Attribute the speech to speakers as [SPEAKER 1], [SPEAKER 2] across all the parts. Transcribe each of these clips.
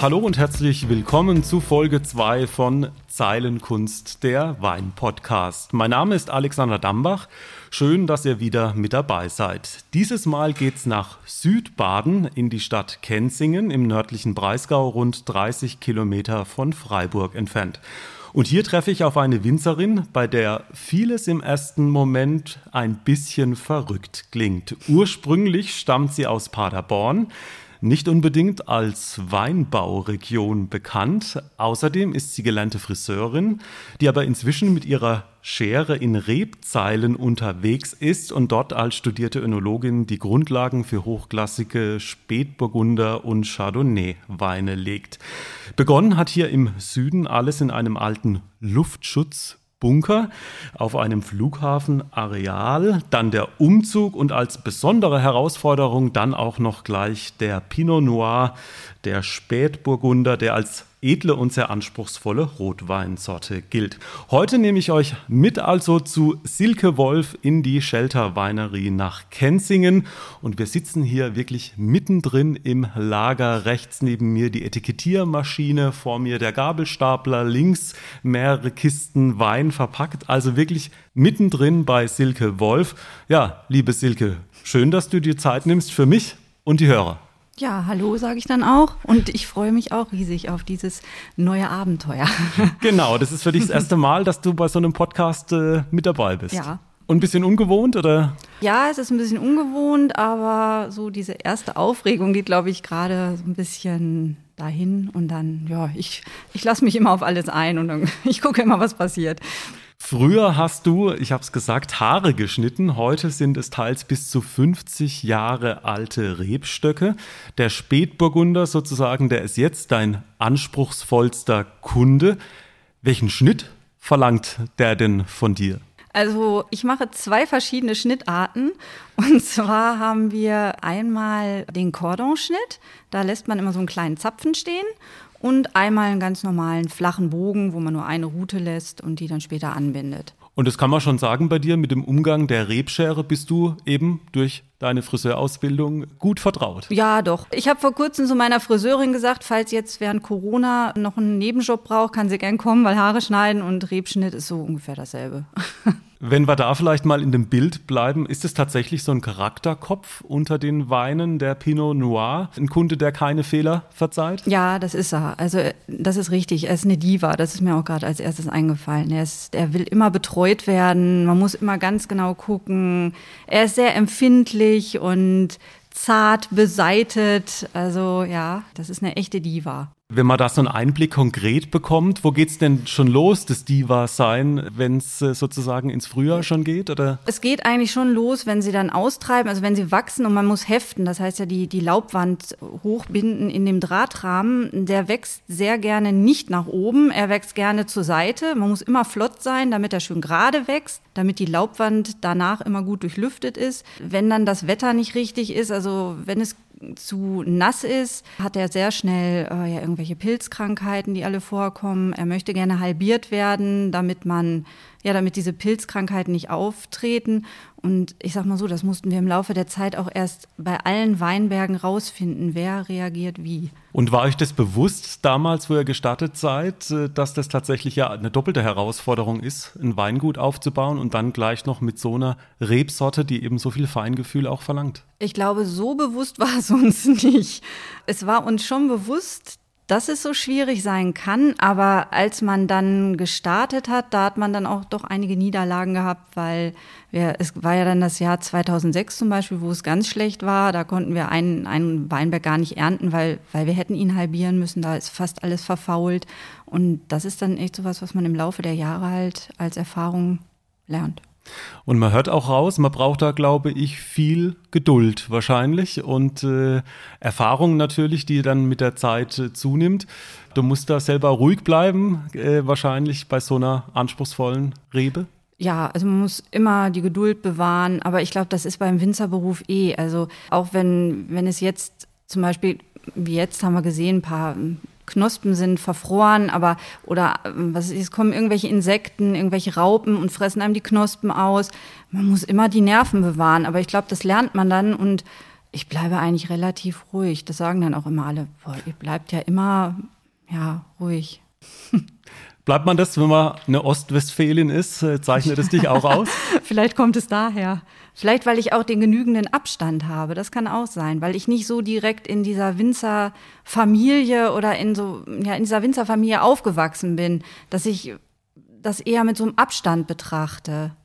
[SPEAKER 1] Hallo und herzlich willkommen zu Folge 2 von Zeilenkunst, der Wein-Podcast. Mein Name ist Alexander Dambach. Schön, dass ihr wieder mit dabei seid. Dieses Mal geht's nach Südbaden in die Stadt Kenzingen im nördlichen Breisgau, rund 30 Kilometer von Freiburg entfernt. Und hier treffe ich auf eine Winzerin, bei der vieles im ersten Moment ein bisschen verrückt klingt. Ursprünglich stammt sie aus Paderborn nicht unbedingt als Weinbauregion bekannt. Außerdem ist sie gelernte Friseurin, die aber inzwischen mit ihrer Schere in Rebzeilen unterwegs ist und dort als studierte Önologin die Grundlagen für hochklassige Spätburgunder und Chardonnay-Weine legt. Begonnen hat hier im Süden alles in einem alten Luftschutz Bunker auf einem Flughafenareal, dann der Umzug und als besondere Herausforderung dann auch noch gleich der Pinot Noir, der Spätburgunder, der als edle und sehr anspruchsvolle Rotweinsorte gilt. Heute nehme ich euch mit also zu Silke Wolf in die Shelter Weinerie nach Kenzingen und wir sitzen hier wirklich mittendrin im Lager. Rechts neben mir die Etikettiermaschine, vor mir der Gabelstapler, links mehrere Kisten Wein verpackt, also wirklich mittendrin bei Silke Wolf. Ja, liebe Silke, schön, dass du dir Zeit nimmst für mich und die Hörer.
[SPEAKER 2] Ja, hallo sage ich dann auch. Und ich freue mich auch riesig auf dieses neue Abenteuer.
[SPEAKER 1] Genau, das ist für dich das erste Mal, dass du bei so einem Podcast äh, mit dabei bist.
[SPEAKER 2] Ja.
[SPEAKER 1] Und ein bisschen ungewohnt, oder?
[SPEAKER 2] Ja, es ist ein bisschen ungewohnt, aber so diese erste Aufregung geht, glaube ich, gerade so ein bisschen dahin. Und dann, ja, ich, ich lasse mich immer auf alles ein und dann, ich gucke immer, was passiert.
[SPEAKER 1] Früher hast du, ich habe es gesagt, Haare geschnitten. Heute sind es teils bis zu 50 Jahre alte Rebstöcke. Der Spätburgunder sozusagen, der ist jetzt dein anspruchsvollster Kunde. Welchen Schnitt verlangt der denn von dir?
[SPEAKER 2] Also ich mache zwei verschiedene Schnittarten. Und zwar haben wir einmal den Cordon-Schnitt. Da lässt man immer so einen kleinen Zapfen stehen und einmal einen ganz normalen flachen Bogen, wo man nur eine Route lässt und die dann später anbindet.
[SPEAKER 1] Und das kann man schon sagen bei dir, mit dem Umgang der Rebschere bist du eben durch deine Friseurausbildung gut vertraut.
[SPEAKER 2] Ja, doch. Ich habe vor kurzem zu meiner Friseurin gesagt, falls jetzt während Corona noch einen Nebenjob braucht, kann sie gern kommen, weil Haare schneiden und Rebschnitt ist so ungefähr dasselbe.
[SPEAKER 1] Wenn wir da vielleicht mal in dem Bild bleiben, ist es tatsächlich so ein Charakterkopf unter den Weinen der Pinot Noir? Ein Kunde, der keine Fehler verzeiht?
[SPEAKER 2] Ja, das ist er. Also das ist richtig. Er ist eine Diva. Das ist mir auch gerade als erstes eingefallen. Er, ist, er will immer betreut werden. Man muss immer ganz genau gucken. Er ist sehr empfindlich und zart beseitet. Also ja, das ist eine echte Diva.
[SPEAKER 1] Wenn man da so einen Einblick konkret bekommt, wo geht's denn schon los, das Diva-Sein, wenn es äh, sozusagen ins Frühjahr schon geht? Oder?
[SPEAKER 2] Es geht eigentlich schon los, wenn sie dann austreiben, also wenn sie wachsen und man muss heften, das heißt ja die, die Laubwand hochbinden in dem Drahtrahmen. Der wächst sehr gerne nicht nach oben, er wächst gerne zur Seite. Man muss immer flott sein, damit er schön gerade wächst, damit die Laubwand danach immer gut durchlüftet ist. Wenn dann das Wetter nicht richtig ist, also wenn es zu nass ist, hat er sehr schnell äh, ja irgendwelche Pilzkrankheiten, die alle vorkommen. Er möchte gerne halbiert werden, damit man ja, damit diese Pilzkrankheiten nicht auftreten. Und ich sag mal so, das mussten wir im Laufe der Zeit auch erst bei allen Weinbergen rausfinden, wer reagiert wie.
[SPEAKER 1] Und war euch das bewusst damals, wo ihr gestartet seid, äh, dass das tatsächlich ja eine doppelte Herausforderung ist, ein Weingut aufzubauen und dann gleich noch mit so einer Rebsorte, die eben so viel Feingefühl auch verlangt?
[SPEAKER 2] Ich glaube, so bewusst war es uns nicht. Es war uns schon bewusst, dass es so schwierig sein kann. Aber als man dann gestartet hat, da hat man dann auch doch einige Niederlagen gehabt, weil wir, es war ja dann das Jahr 2006 zum Beispiel, wo es ganz schlecht war. Da konnten wir einen, einen Weinberg gar nicht ernten, weil, weil wir hätten ihn halbieren müssen. Da ist fast alles verfault. Und das ist dann echt so was, was man im Laufe der Jahre halt als Erfahrung lernt.
[SPEAKER 1] Und man hört auch raus, man braucht da, glaube ich, viel Geduld wahrscheinlich und äh, Erfahrung natürlich, die dann mit der Zeit äh, zunimmt. Du musst da selber ruhig bleiben, äh, wahrscheinlich bei so einer anspruchsvollen Rebe.
[SPEAKER 2] Ja, also man muss immer die Geduld bewahren, aber ich glaube, das ist beim Winzerberuf eh. Also auch wenn, wenn es jetzt zum Beispiel, wie jetzt haben wir gesehen, ein paar Knospen sind verfroren, aber oder was ist, es kommen irgendwelche Insekten, irgendwelche Raupen und fressen einem die Knospen aus. Man muss immer die Nerven bewahren, aber ich glaube, das lernt man dann und Ich bleibe eigentlich relativ ruhig. Das sagen dann auch immer alle. Boah, ihr bleibt ja immer, ja, ruhig.
[SPEAKER 1] Bleibt man das, wenn man eine Ostwestfälin ist? Äh, zeichnet es dich auch aus?
[SPEAKER 2] Vielleicht kommt es daher. Vielleicht, weil ich auch den genügenden Abstand habe. Das kann auch sein, weil ich nicht so direkt in dieser Winzerfamilie oder in so, ja, in dieser Winzerfamilie aufgewachsen bin, dass ich das eher mit so einem Abstand betrachte.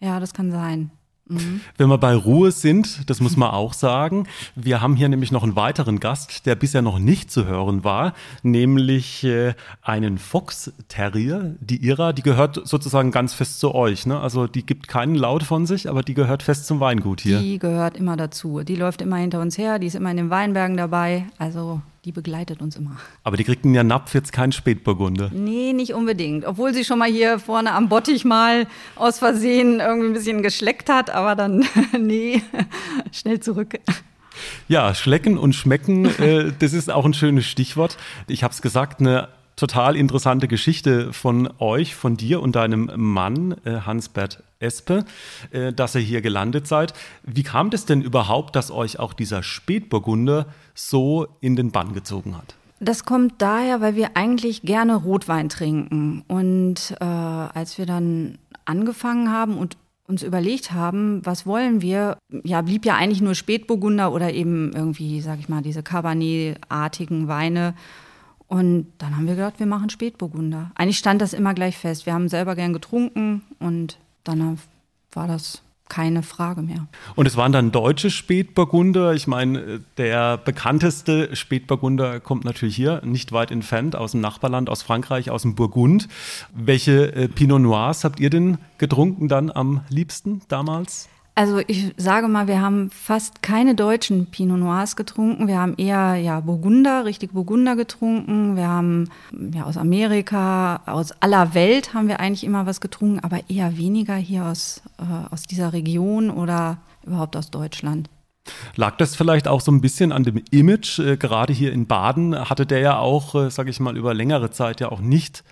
[SPEAKER 2] Ja, das kann sein.
[SPEAKER 1] Mhm. Wenn wir bei Ruhe sind, das muss man auch sagen, wir haben hier nämlich noch einen weiteren Gast, der bisher noch nicht zu hören war, nämlich äh, einen Fox Terrier. Die Ira, die gehört sozusagen ganz fest zu euch. Ne? Also die gibt keinen Laut von sich, aber die gehört fest zum Weingut hier.
[SPEAKER 2] Die gehört immer dazu. Die läuft immer hinter uns her, die ist immer in den Weinbergen dabei. Also die begleitet uns immer.
[SPEAKER 1] Aber die kriegt ja Napf jetzt kein Spätburgunder.
[SPEAKER 2] Nee, nicht unbedingt. Obwohl sie schon mal hier vorne am Bottich mal aus Versehen irgendwie ein bisschen geschleckt hat, aber dann, nee, schnell zurück.
[SPEAKER 1] Ja, schlecken und schmecken, äh, das ist auch ein schönes Stichwort. Ich habe es gesagt, eine total interessante Geschichte von euch, von dir und deinem Mann, äh, Hans-Bert Espe, äh, dass ihr hier gelandet seid. Wie kam das denn überhaupt, dass euch auch dieser Spätburgunder so in den Bann gezogen hat?
[SPEAKER 2] Das kommt daher, weil wir eigentlich gerne Rotwein trinken. Und äh, als wir dann angefangen haben und uns überlegt haben, was wollen wir, ja, blieb ja eigentlich nur Spätburgunder oder eben irgendwie, sag ich mal, diese Cabernet-artigen Weine und dann haben wir gedacht, wir machen Spätburgunder. Eigentlich stand das immer gleich fest. Wir haben selber gern getrunken und dann war das keine Frage mehr.
[SPEAKER 1] Und es waren dann deutsche Spätburgunder. Ich meine, der bekannteste Spätburgunder kommt natürlich hier, nicht weit entfernt, aus dem Nachbarland, aus Frankreich, aus dem Burgund. Welche äh, Pinot Noirs habt ihr denn getrunken dann am liebsten damals?
[SPEAKER 2] Also ich sage mal, wir haben fast keine deutschen Pinot Noirs getrunken. Wir haben eher ja Burgunder, richtig Burgunder getrunken. Wir haben ja aus Amerika, aus aller Welt haben wir eigentlich immer was getrunken, aber eher weniger hier aus, äh, aus dieser Region oder überhaupt aus Deutschland.
[SPEAKER 1] Lag das vielleicht auch so ein bisschen an dem Image? Äh, gerade hier in Baden hatte der ja auch, äh, sage ich mal, über längere Zeit ja auch nicht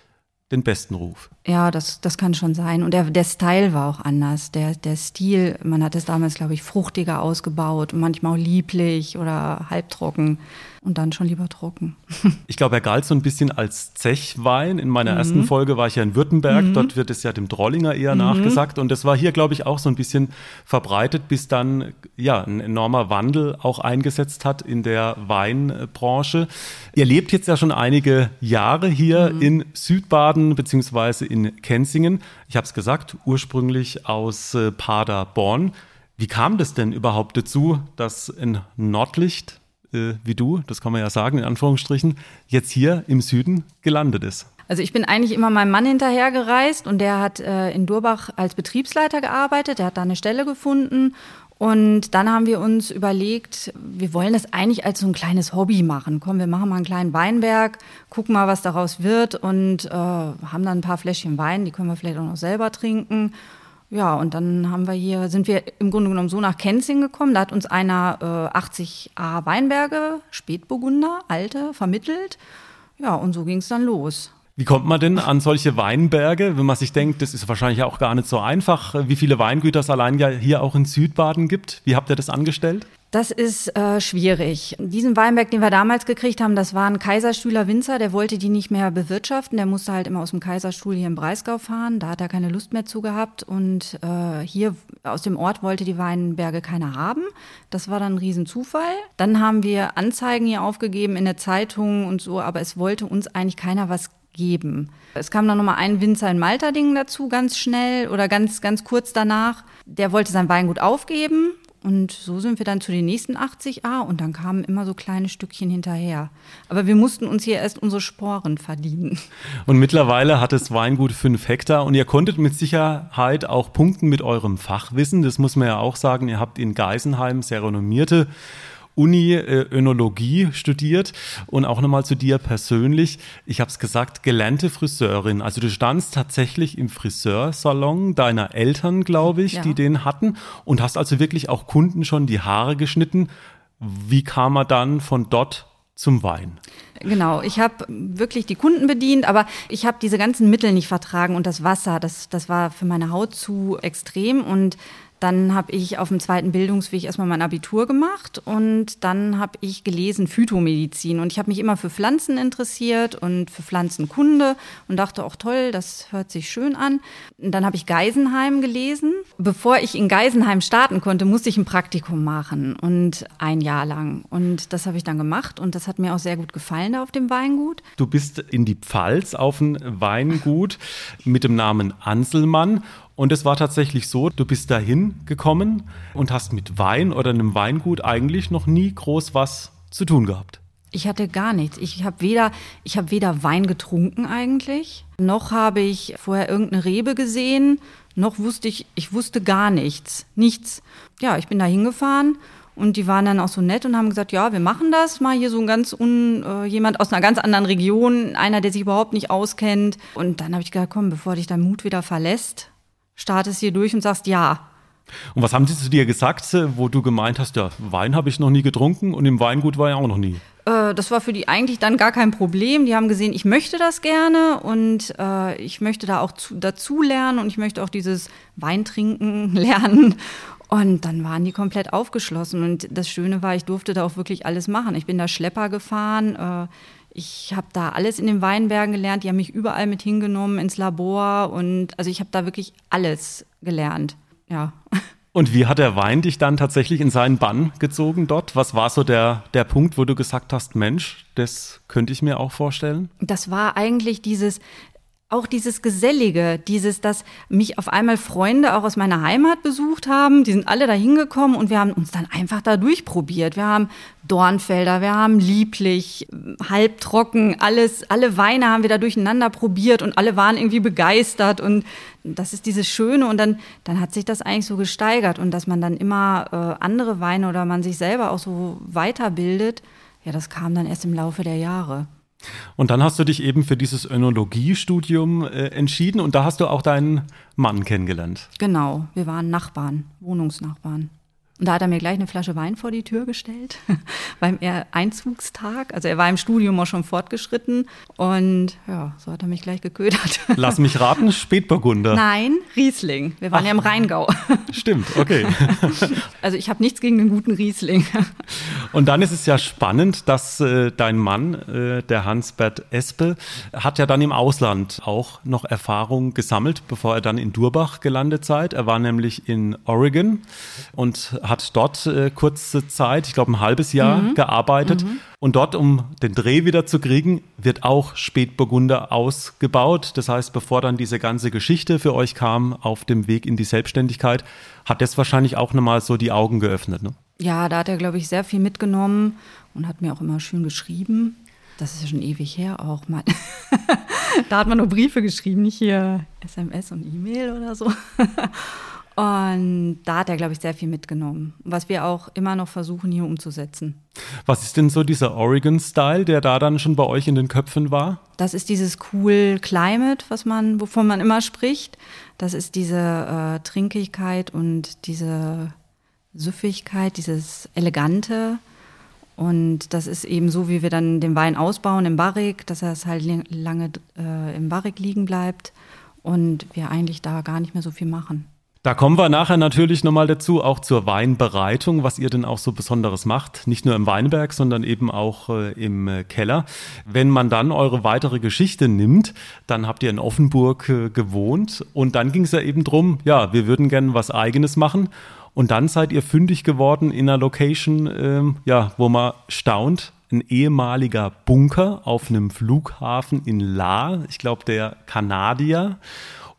[SPEAKER 1] den besten Ruf.
[SPEAKER 2] Ja, das, das kann schon sein. Und der, der Style war auch anders. Der, der Stil, man hat es damals, glaube ich, fruchtiger ausgebaut und manchmal auch lieblich oder halbtrocken und dann schon lieber trocken.
[SPEAKER 1] Ich glaube, er galt so ein bisschen als Zechwein. In meiner mhm. ersten Folge war ich ja in Württemberg. Mhm. Dort wird es ja dem Drollinger eher mhm. nachgesagt. Und das war hier, glaube ich, auch so ein bisschen verbreitet, bis dann ja ein enormer Wandel auch eingesetzt hat in der Weinbranche. Ihr lebt jetzt ja schon einige Jahre hier mhm. in Südbaden beziehungsweise in Kenzingen. Ich habe es gesagt, ursprünglich aus äh, Paderborn. Wie kam das denn überhaupt dazu, dass in Nordlicht äh, wie du, das kann man ja sagen, in Anführungsstrichen, jetzt hier im Süden gelandet ist.
[SPEAKER 2] Also ich bin eigentlich immer meinem Mann hinterhergereist und der hat äh, in Durbach als Betriebsleiter gearbeitet, der hat da eine Stelle gefunden und dann haben wir uns überlegt, wir wollen das eigentlich als so ein kleines Hobby machen. Komm, wir machen mal einen kleinen Weinberg, gucken mal, was daraus wird und äh, haben dann ein paar Fläschchen Wein, die können wir vielleicht auch noch selber trinken ja, und dann haben wir hier, sind wir im Grunde genommen so nach Kenzing gekommen. Da hat uns einer äh, 80a Weinberge, Spätburgunder, alte, vermittelt. Ja, und so ging es dann los.
[SPEAKER 1] Wie kommt man denn an solche Weinberge, wenn man sich denkt, das ist wahrscheinlich auch gar nicht so einfach, wie viele Weingüter es allein ja hier auch in Südbaden gibt? Wie habt ihr das angestellt?
[SPEAKER 2] Das ist äh, schwierig. Diesen Weinberg, den wir damals gekriegt haben, das war ein Kaiserstühler Winzer, der wollte die nicht mehr bewirtschaften. Der musste halt immer aus dem Kaiserstuhl hier im Breisgau fahren. Da hat er keine Lust mehr zu gehabt. Und äh, hier aus dem Ort wollte die Weinberge keiner haben. Das war dann ein Riesenzufall. Dann haben wir Anzeigen hier aufgegeben in der Zeitung und so, aber es wollte uns eigentlich keiner was geben. Es kam dann nochmal ein Winzer in Malterdingen dazu, ganz schnell oder ganz, ganz kurz danach. Der wollte sein Weingut aufgeben und so sind wir dann zu den nächsten 80a und dann kamen immer so kleine Stückchen hinterher. Aber wir mussten uns hier erst unsere Sporen verdienen.
[SPEAKER 1] Und mittlerweile hat es Weingut fünf Hektar und ihr konntet mit Sicherheit auch punkten mit eurem Fachwissen. Das muss man ja auch sagen. Ihr habt in Geisenheim sehr renommierte Uni äh, Önologie studiert und auch nochmal zu dir persönlich. Ich habe es gesagt, gelernte Friseurin. Also du standst tatsächlich im Friseursalon deiner Eltern, glaube ich, ja. die den hatten und hast also wirklich auch Kunden schon die Haare geschnitten. Wie kam er dann von dort zum Wein.
[SPEAKER 2] Genau, ich habe wirklich die Kunden bedient, aber ich habe diese ganzen Mittel nicht vertragen und das Wasser, das, das war für meine Haut zu extrem und Dann habe ich auf dem zweiten Bildungsweg erstmal mein Abitur gemacht und dann habe ich gelesen Phytomedizin. Und ich habe mich immer für Pflanzen interessiert und für Pflanzenkunde und dachte auch toll, das hört sich schön an. Und dann habe ich Geisenheim gelesen. Bevor ich in Geisenheim starten konnte, musste ich ein Praktikum machen und ein Jahr lang. Und das habe ich dann gemacht und das hat mir auch sehr gut gefallen da auf dem Weingut.
[SPEAKER 1] Du bist in die Pfalz auf ein Weingut mit dem Namen Anselmann und es war tatsächlich so, du bist dahin gekommen und hast mit Wein oder einem Weingut eigentlich noch nie groß was zu tun gehabt.
[SPEAKER 2] Ich hatte gar nichts. Ich habe weder, habe weder Wein getrunken eigentlich, noch habe ich vorher irgendeine Rebe gesehen, noch wusste ich, ich wusste gar nichts. Nichts. Ja, ich bin da hingefahren und die waren dann auch so nett und haben gesagt, ja, wir machen das mal hier so ein ganz un, äh, jemand aus einer ganz anderen Region, einer, der sich überhaupt nicht auskennt. Und dann habe ich gesagt, komm, bevor dich dein Mut wieder verlässt, startest hier durch und sagst ja.
[SPEAKER 1] Und was haben sie zu dir gesagt, wo du gemeint hast, ja, Wein habe ich noch nie getrunken und im Weingut war ja auch noch nie?
[SPEAKER 2] Äh, das war für die eigentlich dann gar kein Problem. Die haben gesehen, ich möchte das gerne und äh, ich möchte da auch zu, dazu lernen und ich möchte auch dieses Weintrinken lernen. Und dann waren die komplett aufgeschlossen. Und das Schöne war, ich durfte da auch wirklich alles machen. Ich bin da Schlepper gefahren. Äh, ich habe da alles in den Weinbergen gelernt. Die haben mich überall mit hingenommen ins Labor. Und also ich habe da wirklich alles gelernt. Ja.
[SPEAKER 1] Und wie hat der Wein dich dann tatsächlich in seinen Bann gezogen dort? Was war so der, der Punkt, wo du gesagt hast, Mensch, das könnte ich mir auch vorstellen?
[SPEAKER 2] Das war eigentlich dieses, auch dieses Gesellige, dieses, dass mich auf einmal Freunde auch aus meiner Heimat besucht haben, die sind alle da hingekommen und wir haben uns dann einfach da durchprobiert. Wir haben Dornfelder, wir haben lieblich, halbtrocken, alles, alle Weine haben wir da durcheinander probiert und alle waren irgendwie begeistert und das ist dieses Schöne und dann, dann hat sich das eigentlich so gesteigert und dass man dann immer äh, andere Weine oder man sich selber auch so weiterbildet, ja, das kam dann erst im Laufe der Jahre.
[SPEAKER 1] Und dann hast du dich eben für dieses Önologiestudium äh, entschieden und da hast du auch deinen Mann kennengelernt.
[SPEAKER 2] Genau, wir waren Nachbarn, Wohnungsnachbarn. Und da hat er mir gleich eine Flasche Wein vor die Tür gestellt, beim Einzugstag. Also er war im Studium auch schon fortgeschritten und ja, so hat er mich gleich geködert.
[SPEAKER 1] Lass mich raten, Spätburgunder.
[SPEAKER 2] Nein, Riesling. Wir waren Ach, ja im Rheingau.
[SPEAKER 1] Stimmt, okay.
[SPEAKER 2] Also ich habe nichts gegen den guten Riesling.
[SPEAKER 1] Und dann ist es ja spannend, dass äh, dein Mann, äh, der Hans-Bert Espe, hat ja dann im Ausland auch noch Erfahrung gesammelt, bevor er dann in Durbach gelandet seid. Er war nämlich in Oregon und hat dort äh, kurze Zeit, ich glaube ein halbes Jahr, mhm. gearbeitet. Mhm. Und dort, um den Dreh wieder zu kriegen, wird auch Spätburgunder ausgebaut. Das heißt, bevor dann diese ganze Geschichte für euch kam auf dem Weg in die Selbstständigkeit, hat das wahrscheinlich auch nochmal so die Augen geöffnet. Ne?
[SPEAKER 2] Ja, da hat er, glaube ich, sehr viel mitgenommen und hat mir auch immer schön geschrieben. Das ist ja schon ewig her auch mal. da hat man nur Briefe geschrieben, nicht hier SMS und E-Mail oder so. Und da hat er, glaube ich, sehr viel mitgenommen, was wir auch immer noch versuchen hier umzusetzen.
[SPEAKER 1] Was ist denn so dieser Oregon-Style, der da dann schon bei euch in den Köpfen war?
[SPEAKER 2] Das ist dieses cool Climate, was man, wovon man immer spricht. Das ist diese äh, Trinkigkeit und diese Süffigkeit, dieses Elegante. Und das ist eben so, wie wir dann den Wein ausbauen im Barrik, dass er es halt lange äh, im Barrik liegen bleibt und wir eigentlich da gar nicht mehr so viel machen.
[SPEAKER 1] Da kommen wir nachher natürlich nochmal dazu, auch zur Weinbereitung, was ihr denn auch so Besonderes macht. Nicht nur im Weinberg, sondern eben auch äh, im äh, Keller. Wenn man dann eure weitere Geschichte nimmt, dann habt ihr in Offenburg äh, gewohnt und dann ging es ja eben drum, ja, wir würden gerne was Eigenes machen. Und dann seid ihr fündig geworden in einer Location, ähm, ja, wo man staunt, ein ehemaliger Bunker auf einem Flughafen in La, ich glaube der Kanadier.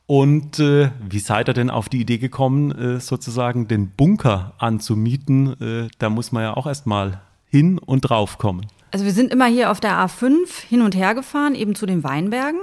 [SPEAKER 1] Und äh, wie seid ihr denn auf die Idee gekommen, äh, sozusagen den Bunker anzumieten? Äh, da muss man ja auch erstmal hin und drauf kommen.
[SPEAKER 2] Also wir sind immer hier auf der A5 hin und her gefahren, eben zu den Weinbergen.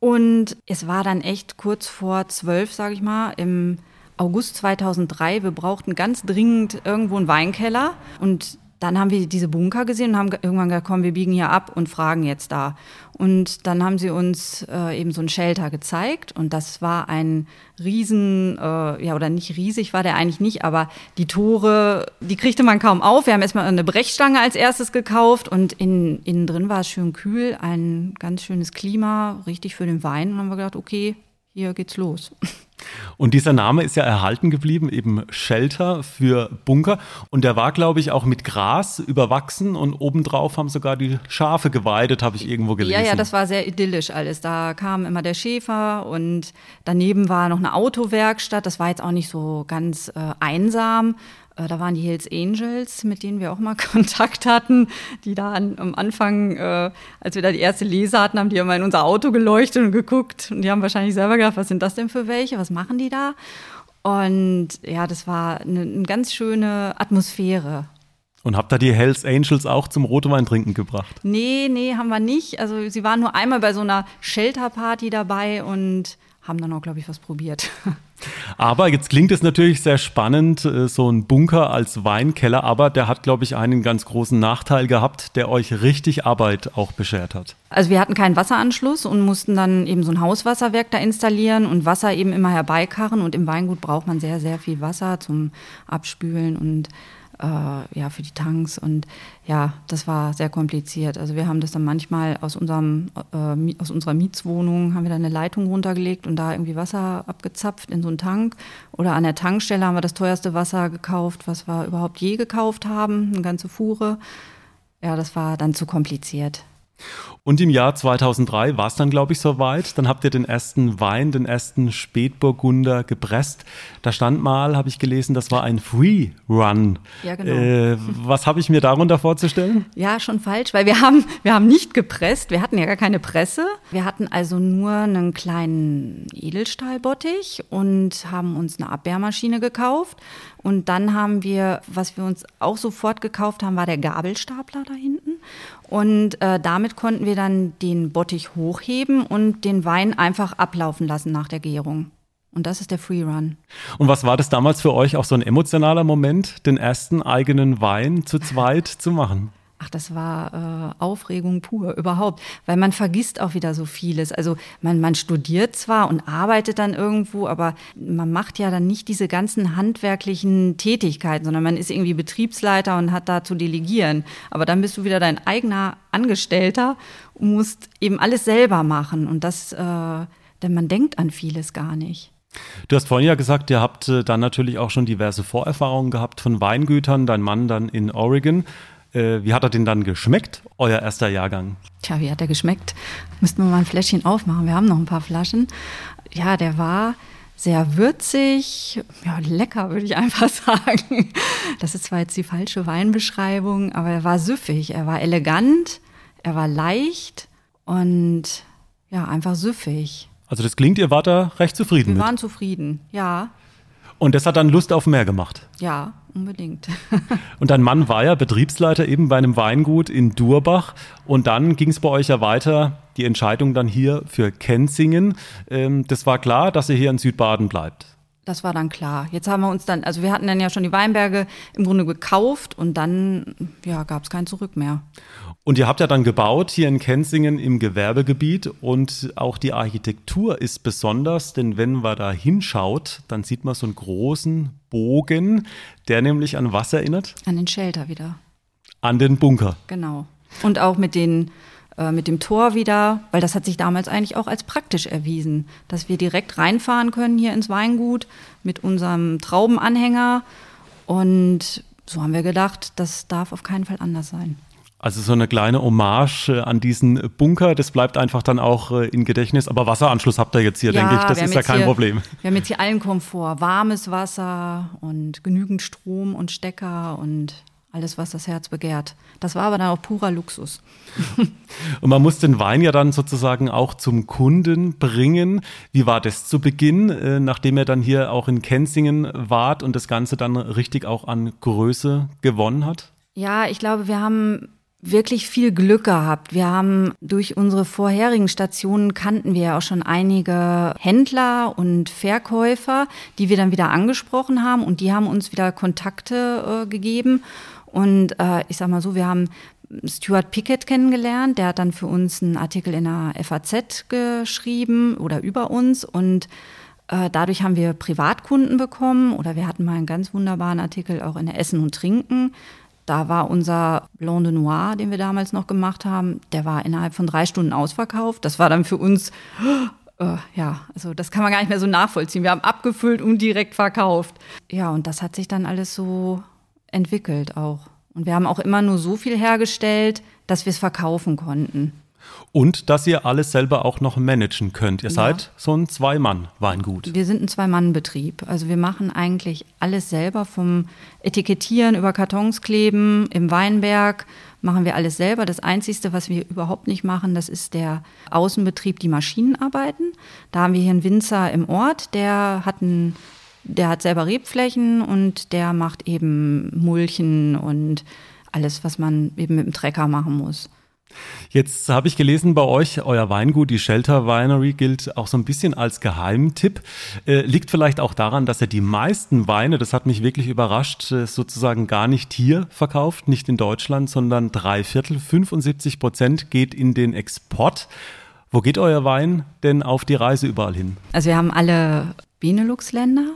[SPEAKER 2] Und es war dann echt kurz vor zwölf, sage ich mal, im August 2003. Wir brauchten ganz dringend irgendwo einen Weinkeller. Und dann haben wir diese Bunker gesehen und haben irgendwann gesagt, komm, wir biegen hier ab und fragen jetzt da. Und dann haben sie uns äh, eben so ein Shelter gezeigt und das war ein riesen, äh, ja oder nicht riesig war der eigentlich nicht, aber die Tore, die kriegte man kaum auf. Wir haben erstmal eine Brechstange als erstes gekauft und in, innen drin war es schön kühl, ein ganz schönes Klima, richtig für den Wein. Und dann haben wir gedacht, okay, hier geht's los.
[SPEAKER 1] Und dieser Name ist ja erhalten geblieben, eben Shelter für Bunker. Und der war, glaube ich, auch mit Gras überwachsen und obendrauf haben sogar die Schafe geweidet, habe ich irgendwo gelesen.
[SPEAKER 2] Ja, ja, das war sehr idyllisch alles. Da kam immer der Schäfer und daneben war noch eine Autowerkstatt. Das war jetzt auch nicht so ganz äh, einsam. Äh, da waren die Hells Angels, mit denen wir auch mal Kontakt hatten, die da an, am Anfang, äh, als wir da die erste Lese hatten, haben die immer in unser Auto geleuchtet und geguckt. Und die haben wahrscheinlich selber gedacht, was sind das denn für welche? Was machen die da? Und ja, das war eine, eine ganz schöne Atmosphäre.
[SPEAKER 1] Und habt ihr die Hells Angels auch zum Rotewein trinken gebracht?
[SPEAKER 2] Nee, nee, haben wir nicht. Also sie waren nur einmal bei so einer Shelter-Party dabei und haben dann auch, glaube ich, was probiert.
[SPEAKER 1] Aber jetzt klingt es natürlich sehr spannend, äh, so ein Bunker als Weinkeller, aber der hat, glaube ich, einen ganz großen Nachteil gehabt, der euch richtig Arbeit auch beschert hat.
[SPEAKER 2] Also wir hatten keinen Wasseranschluss und mussten dann eben so ein Hauswasserwerk da installieren und Wasser eben immer herbeikarren und im Weingut braucht man sehr, sehr viel Wasser zum Abspülen und äh, ja, für die Tanks. Und ja, das war sehr kompliziert. Also wir haben das dann manchmal aus, unserem, äh, aus unserer Mietswohnung, haben wir da eine Leitung runtergelegt und da irgendwie Wasser abgezapft in so einen Tank. Oder an der Tankstelle haben wir das teuerste Wasser gekauft, was wir überhaupt je gekauft haben, eine ganze Fuhre. Ja, das war dann zu kompliziert.
[SPEAKER 1] Und im Jahr 2003 war es dann, glaube ich, soweit. Dann habt ihr den ersten Wein, den ersten Spätburgunder gepresst. Da stand mal, habe ich gelesen, das war ein Free Run.
[SPEAKER 2] Ja, genau.
[SPEAKER 1] Äh, was habe ich mir darunter vorzustellen?
[SPEAKER 2] Ja, schon falsch, weil wir haben, wir haben nicht gepresst. Wir hatten ja gar keine Presse. Wir hatten also nur einen kleinen Edelstahlbottich und haben uns eine Abwehrmaschine gekauft. Und dann haben wir, was wir uns auch sofort gekauft haben, war der Gabelstapler da hinten. Und äh, damit konnten wir dann den Bottich hochheben und den Wein einfach ablaufen lassen nach der Gärung. Und das ist der Free Run.
[SPEAKER 1] Und was war das damals für euch auch so ein emotionaler Moment, den ersten eigenen Wein zu zweit zu machen?
[SPEAKER 2] Ach, das war äh, Aufregung pur überhaupt, weil man vergisst auch wieder so vieles. Also man, man studiert zwar und arbeitet dann irgendwo, aber man macht ja dann nicht diese ganzen handwerklichen Tätigkeiten, sondern man ist irgendwie Betriebsleiter und hat da zu delegieren. Aber dann bist du wieder dein eigener Angestellter und musst eben alles selber machen. Und das, äh, denn man denkt an vieles gar nicht.
[SPEAKER 1] Du hast vorhin ja gesagt, ihr habt äh, dann natürlich auch schon diverse Vorerfahrungen gehabt von Weingütern, dein Mann dann in Oregon. Äh, wie hat er den dann geschmeckt, euer erster Jahrgang?
[SPEAKER 2] Tja, wie hat er geschmeckt? Müssten wir mal ein Fläschchen aufmachen. Wir haben noch ein paar Flaschen. Ja, der war sehr würzig, ja, lecker, würde ich einfach sagen. Das ist zwar jetzt die falsche Weinbeschreibung, aber er war süffig, er war elegant, er war leicht und ja, einfach süffig.
[SPEAKER 1] Also das klingt, ihr wart da recht zufrieden
[SPEAKER 2] Wir
[SPEAKER 1] mit.
[SPEAKER 2] waren zufrieden, ja.
[SPEAKER 1] Und das hat dann Lust auf mehr gemacht.
[SPEAKER 2] Ja, unbedingt.
[SPEAKER 1] und dein Mann war ja Betriebsleiter eben bei einem Weingut in Durbach. Und dann ging es bei euch ja weiter, die Entscheidung dann hier für Kenzingen. Ähm, das war klar, dass ihr hier in Südbaden bleibt.
[SPEAKER 2] Das war dann klar. Jetzt haben wir uns dann, also wir hatten dann ja schon die Weinberge im Grunde gekauft und dann ja, gab es kein Zurück mehr.
[SPEAKER 1] Und ihr habt ja dann gebaut hier in Kenzingen im Gewerbegebiet und auch die Architektur ist besonders, denn wenn man da hinschaut, dann sieht man so einen großen Bogen, der nämlich an was erinnert?
[SPEAKER 2] An den Shelter wieder.
[SPEAKER 1] An den Bunker.
[SPEAKER 2] Genau. Und auch mit den äh, mit dem Tor wieder, weil das hat sich damals eigentlich auch als praktisch erwiesen, dass wir direkt reinfahren können hier ins Weingut mit unserem Traubenanhänger und so haben wir gedacht, das darf auf keinen Fall anders sein.
[SPEAKER 1] Also so eine kleine Hommage äh, an diesen Bunker, das bleibt einfach dann auch äh, in Gedächtnis. Aber Wasseranschluss habt ihr jetzt hier, ja, denke ich, das ist ja kein
[SPEAKER 2] hier,
[SPEAKER 1] Problem.
[SPEAKER 2] Wir haben jetzt hier allen Komfort, warmes Wasser und genügend Strom und Stecker und alles, was das Herz begehrt. Das war aber dann auch purer Luxus.
[SPEAKER 1] und man muss den Wein ja dann sozusagen auch zum Kunden bringen. Wie war das zu Beginn, äh, nachdem er dann hier auch in Kenzingen wart und das Ganze dann richtig auch an Größe gewonnen hat?
[SPEAKER 2] Ja, ich glaube, wir haben wirklich viel Glück gehabt. Wir haben durch unsere vorherigen Stationen kannten wir ja auch schon einige Händler und Verkäufer, die wir dann wieder angesprochen haben und die haben uns wieder Kontakte äh, gegeben. Und äh, ich sag mal so, wir haben Stuart Pickett kennengelernt, der hat dann für uns einen Artikel in der FAZ geschrieben oder über uns und äh, dadurch haben wir Privatkunden bekommen oder wir hatten mal einen ganz wunderbaren Artikel auch in der Essen und Trinken da war unser Blanc de Noir, den wir damals noch gemacht haben, der war innerhalb von drei Stunden ausverkauft. Das war dann für uns äh, ja, also das kann man gar nicht mehr so nachvollziehen. Wir haben abgefüllt und direkt verkauft. Ja, und das hat sich dann alles so entwickelt auch. Und wir haben auch immer nur so viel hergestellt, dass wir es verkaufen konnten.
[SPEAKER 1] Und dass ihr alles selber auch noch managen könnt. Ihr ja. seid so ein Zwei-Mann-Weingut.
[SPEAKER 2] Wir sind ein Zwei-Mann-Betrieb. Also wir machen eigentlich alles selber, vom Etikettieren über Kartons kleben, im Weinberg machen wir alles selber. Das Einzige, was wir überhaupt nicht machen, das ist der Außenbetrieb, die Maschinenarbeiten. Da haben wir hier einen Winzer im Ort, der hat einen der hat selber Rebflächen und der macht eben Mulchen und alles, was man eben mit dem Trecker machen muss.
[SPEAKER 1] Jetzt habe ich gelesen bei euch, euer Weingut, die Shelter Winery, gilt auch so ein bisschen als Geheimtipp. Äh, liegt vielleicht auch daran, dass er die meisten Weine, das hat mich wirklich überrascht, äh, sozusagen gar nicht hier verkauft, nicht in Deutschland, sondern drei Viertel, 75 Prozent geht in den Export. Wo geht euer Wein denn auf die Reise überall hin?
[SPEAKER 2] Also wir haben alle Benelux-Länder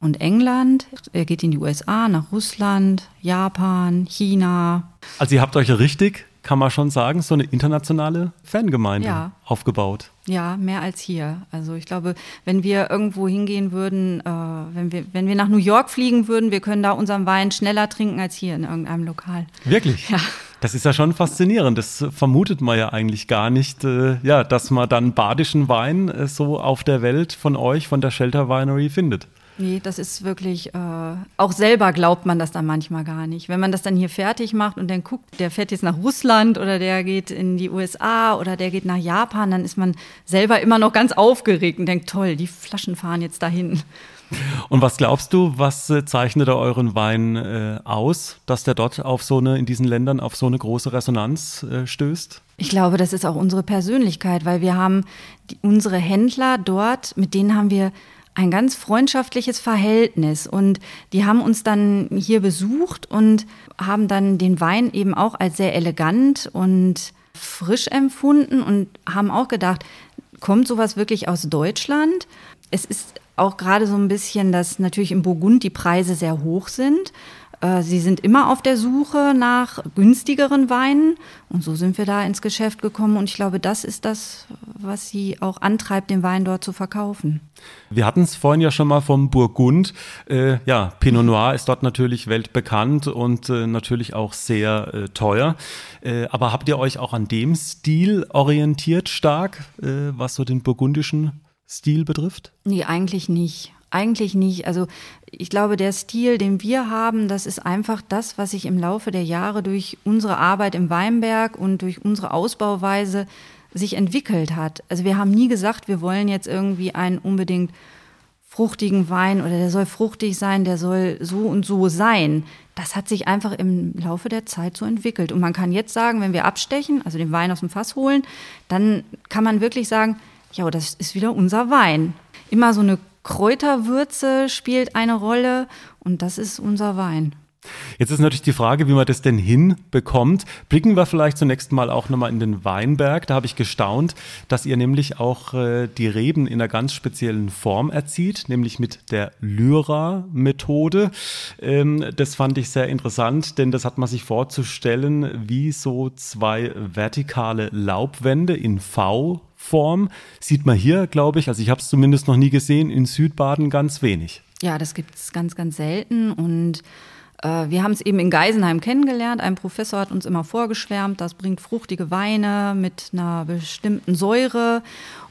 [SPEAKER 2] und England. Er geht in die USA, nach Russland, Japan, China.
[SPEAKER 1] Also ihr habt euch richtig kann man schon sagen, so eine internationale Fangemeinde ja. aufgebaut.
[SPEAKER 2] Ja, mehr als hier. Also ich glaube, wenn wir irgendwo hingehen würden, äh, wenn, wir, wenn wir nach New York fliegen würden, wir können da unseren Wein schneller trinken als hier in irgendeinem Lokal.
[SPEAKER 1] Wirklich? Ja. Das ist ja schon faszinierend. Das vermutet man ja eigentlich gar nicht, äh, ja, dass man dann badischen Wein äh, so auf der Welt von euch, von der Shelter Winery findet.
[SPEAKER 2] Nee, das ist wirklich, äh, auch selber glaubt man das dann manchmal gar nicht. Wenn man das dann hier fertig macht und dann guckt, der fährt jetzt nach Russland oder der geht in die USA oder der geht nach Japan, dann ist man selber immer noch ganz aufgeregt und denkt, toll, die Flaschen fahren jetzt dahin.
[SPEAKER 1] Und was glaubst du, was äh, zeichnet da euren Wein äh, aus, dass der dort auf so eine, in diesen Ländern auf so eine große Resonanz äh, stößt?
[SPEAKER 2] Ich glaube, das ist auch unsere Persönlichkeit, weil wir haben die, unsere Händler dort, mit denen haben wir ein ganz freundschaftliches Verhältnis. Und die haben uns dann hier besucht und haben dann den Wein eben auch als sehr elegant und frisch empfunden und haben auch gedacht, kommt sowas wirklich aus Deutschland? Es ist auch gerade so ein bisschen, dass natürlich im Burgund die Preise sehr hoch sind. Äh, sie sind immer auf der Suche nach günstigeren Weinen und so sind wir da ins Geschäft gekommen und ich glaube, das ist das, was sie auch antreibt, den Wein dort zu verkaufen.
[SPEAKER 1] Wir hatten es vorhin ja schon mal vom Burgund. Äh, ja, Pinot Noir ist dort natürlich weltbekannt und äh, natürlich auch sehr äh, teuer. Äh, aber habt ihr euch auch an dem Stil orientiert stark, äh, was so den burgundischen Stil betrifft?
[SPEAKER 2] Nee, eigentlich nicht. Eigentlich nicht. Also ich glaube, der Stil, den wir haben, das ist einfach das, was sich im Laufe der Jahre durch unsere Arbeit im Weinberg und durch unsere Ausbauweise sich entwickelt hat. Also wir haben nie gesagt, wir wollen jetzt irgendwie einen unbedingt fruchtigen Wein oder der soll fruchtig sein, der soll so und so sein. Das hat sich einfach im Laufe der Zeit so entwickelt. Und man kann jetzt sagen, wenn wir abstechen, also den Wein aus dem Fass holen, dann kann man wirklich sagen, ja, das ist wieder unser Wein. Immer so eine Kräuterwürze spielt eine Rolle und das ist unser Wein.
[SPEAKER 1] Jetzt ist natürlich die Frage, wie man das denn hinbekommt. Blicken wir vielleicht zunächst mal auch nochmal in den Weinberg. Da habe ich gestaunt, dass ihr nämlich auch äh, die Reben in einer ganz speziellen Form erzieht, nämlich mit der Lyra-Methode. Ähm, das fand ich sehr interessant, denn das hat man sich vorzustellen, wie so zwei vertikale Laubwände in V Form sieht man hier, glaube ich, also ich habe es zumindest noch nie gesehen, in Südbaden ganz wenig.
[SPEAKER 2] Ja, das gibt es ganz, ganz selten und wir haben es eben in Geisenheim kennengelernt. Ein Professor hat uns immer vorgeschwärmt, das bringt fruchtige Weine mit einer bestimmten Säure.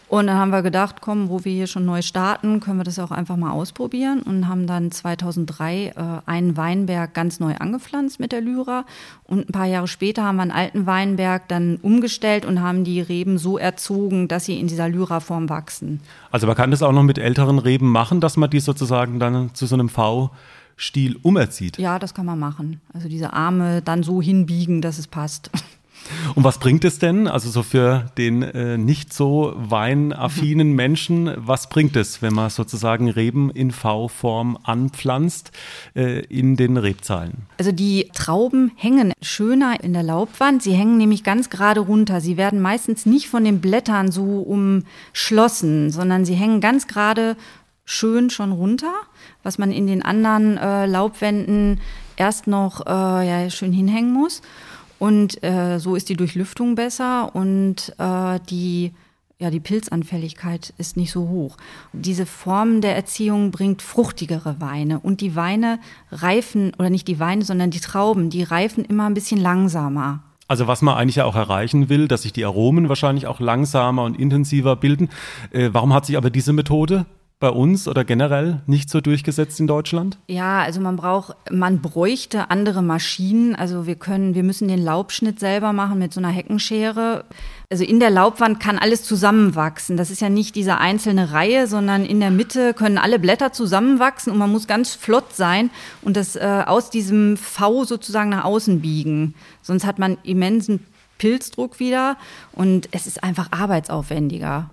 [SPEAKER 2] Und dann haben wir gedacht, komm, wo wir hier schon neu starten, können wir das auch einfach mal ausprobieren und haben dann 2003 äh, einen Weinberg ganz neu angepflanzt mit der Lyra. Und ein paar Jahre später haben wir einen alten Weinberg dann umgestellt und haben die Reben so erzogen, dass sie in dieser Lyra-Form wachsen.
[SPEAKER 1] Also man kann das auch noch mit älteren Reben machen, dass man die sozusagen dann zu so einem V Stil umerzieht.
[SPEAKER 2] Ja, das kann man machen. Also diese Arme dann so hinbiegen, dass es passt.
[SPEAKER 1] Und was bringt es denn, also so für den äh, nicht so weinaffinen Menschen, was bringt es, wenn man sozusagen Reben in V-Form anpflanzt äh, in den Rebzahlen?
[SPEAKER 2] Also die Trauben hängen schöner in der Laubwand, sie hängen nämlich ganz gerade runter. Sie werden meistens nicht von den Blättern so umschlossen, sondern sie hängen ganz gerade schön schon runter, was man in den anderen äh, Laubwänden erst noch äh, ja, schön hinhängen muss. Und äh, so ist die Durchlüftung besser und äh, die ja, die Pilzanfälligkeit ist nicht so hoch. Diese Form der Erziehung bringt fruchtigere Weine und die Weine reifen, oder nicht die Weine, sondern die Trauben, die reifen immer ein bisschen langsamer.
[SPEAKER 1] Also was man eigentlich ja auch erreichen will, dass sich die Aromen wahrscheinlich auch langsamer und intensiver bilden. Äh, warum hat sich aber diese Methode bei uns oder generell nicht so durchgesetzt in Deutschland?
[SPEAKER 2] Ja, also man braucht, man bräuchte andere Maschinen. Also wir können, wir müssen den Laubschnitt selber machen mit so einer Heckenschere. Also in der Laubwand kann alles zusammenwachsen. Das ist ja nicht diese einzelne Reihe, sondern in der Mitte können alle Blätter zusammenwachsen und man muss ganz flott sein und das äh, aus diesem V sozusagen nach außen biegen. Sonst hat man immensen Pilzdruck wieder und es ist einfach arbeitsaufwendiger.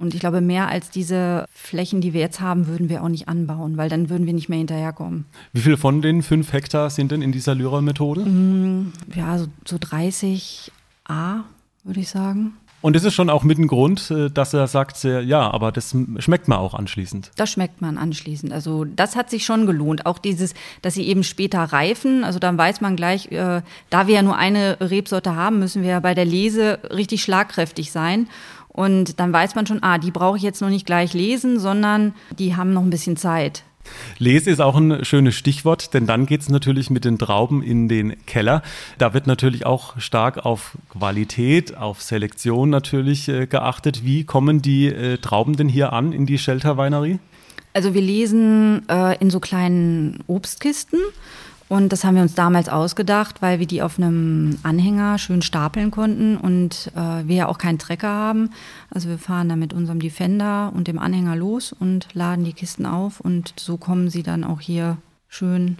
[SPEAKER 2] Und ich glaube, mehr als diese Flächen, die wir jetzt haben, würden wir auch nicht anbauen, weil dann würden wir nicht mehr hinterherkommen.
[SPEAKER 1] Wie viele von den fünf Hektar sind denn in dieser Lyra-Methode?
[SPEAKER 2] Mm, ja, so, so 30 A, würde ich sagen.
[SPEAKER 1] Und das ist schon auch mit ein Grund, äh, dass er sagt, ja, aber das schmeckt man auch anschließend.
[SPEAKER 2] Das schmeckt man anschließend. Also das hat sich schon gelohnt. Auch dieses, dass sie eben später reifen. Also dann weiß man gleich, äh, da wir ja nur eine Rebsorte haben, müssen wir bei der Lese richtig schlagkräftig sein. Und dann weiß man schon, ah, die brauche ich jetzt noch nicht gleich lesen, sondern die haben noch ein bisschen Zeit.
[SPEAKER 1] Lese ist auch ein schönes Stichwort, denn dann geht es natürlich mit den Trauben in den Keller. Da wird natürlich auch stark auf Qualität, auf Selektion natürlich äh, geachtet. Wie kommen die äh, Trauben denn hier an in die Shelterweinerie?
[SPEAKER 2] Also wir lesen äh, in so kleinen Obstkisten und das haben wir uns damals ausgedacht, weil wir die auf einem Anhänger schön stapeln konnten und äh, wir ja auch keinen Trecker haben. Also wir fahren da mit unserem Defender und dem Anhänger los und laden die Kisten auf und so kommen sie dann auch hier schön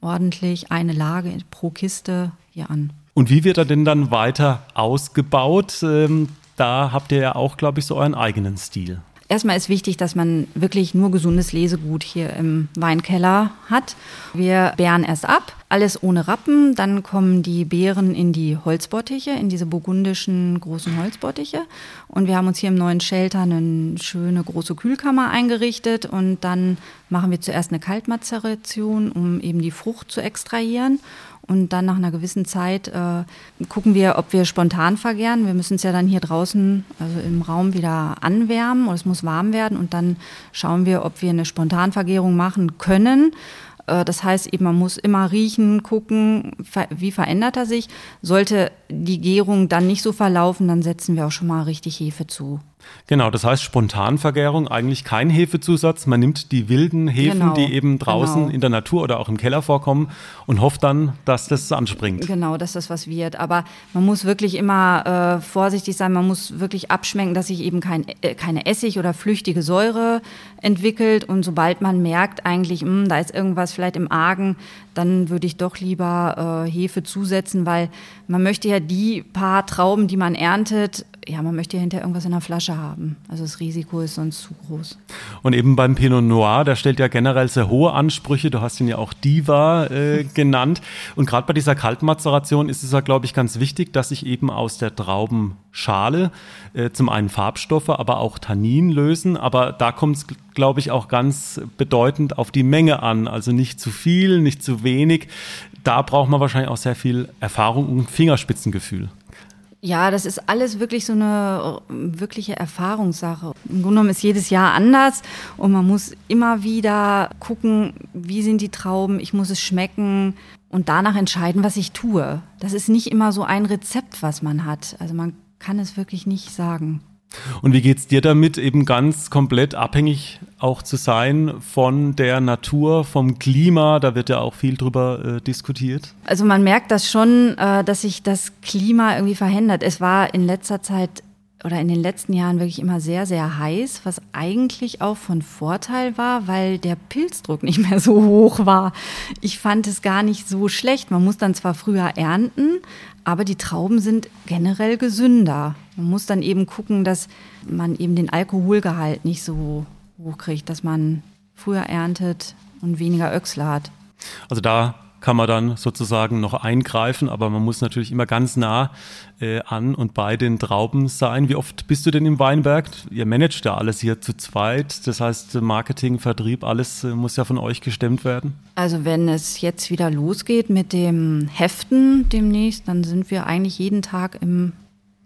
[SPEAKER 2] ordentlich eine Lage pro Kiste hier an.
[SPEAKER 1] Und wie wird er denn dann weiter ausgebaut? Ähm, da habt ihr ja auch, glaube ich, so euren eigenen Stil
[SPEAKER 2] erstmal ist wichtig, dass man wirklich nur gesundes Lesegut hier im Weinkeller hat. Wir bären erst ab, alles ohne Rappen. Dann kommen die Beeren in die Holzbottiche, in diese burgundischen großen Holzbottiche. Und wir haben uns hier im neuen Shelter eine schöne große Kühlkammer eingerichtet. Und dann machen wir zuerst eine Kaltmazeration, um eben die Frucht zu extrahieren. Und dann nach einer gewissen Zeit äh, gucken wir, ob wir spontan vergären. Wir müssen es ja dann hier draußen, also im Raum wieder anwärmen und es muss warm werden. Und dann schauen wir, ob wir eine Spontanvergärung machen können. Äh, das heißt eben, man muss immer riechen, gucken, wie verändert er sich. Sollte die Gärung dann nicht so verlaufen, dann setzen wir auch schon mal richtig Hefe zu.
[SPEAKER 1] Genau, das heißt Spontanvergärung, eigentlich kein Hefezusatz. Man nimmt die wilden Hefen, genau, die eben draußen genau. in der Natur oder auch im Keller vorkommen und hofft dann, dass das anspringt.
[SPEAKER 2] Genau, dass das was wird. Aber man muss wirklich immer äh, vorsichtig sein, man muss wirklich abschmecken, dass sich eben kein, äh, keine Essig oder flüchtige Säure entwickelt. Und sobald man merkt eigentlich, mh, hm, da ist irgendwas vielleicht im Argen, dann würde ich doch lieber äh, Hefe zusetzen, weil man möchte ja die paar Trauben, die man erntet, ja, man möchte ja hinterher irgendwas in der Flasche haben. Also das Risiko ist sonst zu groß.
[SPEAKER 1] Und eben beim Pinot Noir, der stellt ja generell sehr hohe Ansprüche. Du hast ihn ja auch Diva äh, genannt. Und gerade bei dieser Kaltmazeration ist es ja, glaube ich, ganz wichtig, dass sich eben aus der Traubenschale äh, zum einen Farbstoffe, aber auch Tannin lösen. Aber da kommt es, glaube ich, auch ganz bedeutend auf die Menge an. Also nicht zu viel, nicht zu wenig. Da braucht man wahrscheinlich auch sehr viel Erfahrung und Fingerspitzengefühl.
[SPEAKER 2] Ja, das ist alles wirklich so eine wirkliche Erfahrungssache. Im Grunde genommen ist jedes Jahr anders und man muss immer wieder gucken, wie sind die Trauben, ich muss es schmecken und danach entscheiden, was ich tue. Das ist nicht immer so ein Rezept, was man hat. Also man kann es wirklich nicht sagen.
[SPEAKER 1] Und wie geht's dir damit, eben ganz komplett abhängig auch zu sein von der Natur, vom Klima? Da wird ja auch viel drüber äh, diskutiert.
[SPEAKER 2] Also man merkt das schon, äh, dass sich das Klima irgendwie verändert. Es war in letzter Zeit oder in den letzten Jahren wirklich immer sehr, sehr heiß, was eigentlich auch von Vorteil war, weil der Pilzdruck nicht mehr so hoch war. Ich fand es gar nicht so schlecht. Man muss dann zwar früher ernten, aber die Trauben sind generell gesünder. Man muss dann eben gucken, dass man eben den Alkoholgehalt nicht so hoch kriegt, dass man früher erntet und weniger Öchsle hat.
[SPEAKER 1] Also da kann man dann sozusagen noch eingreifen, aber man muss natürlich immer ganz nah äh, an und bei den Trauben sein. Wie oft bist du denn im Weinberg? Ihr managt ja alles hier zu zweit. Das heißt, Marketing, Vertrieb, alles äh, muss ja von euch gestemmt werden.
[SPEAKER 2] Also wenn es jetzt wieder losgeht mit dem Heften demnächst, dann sind wir eigentlich jeden Tag im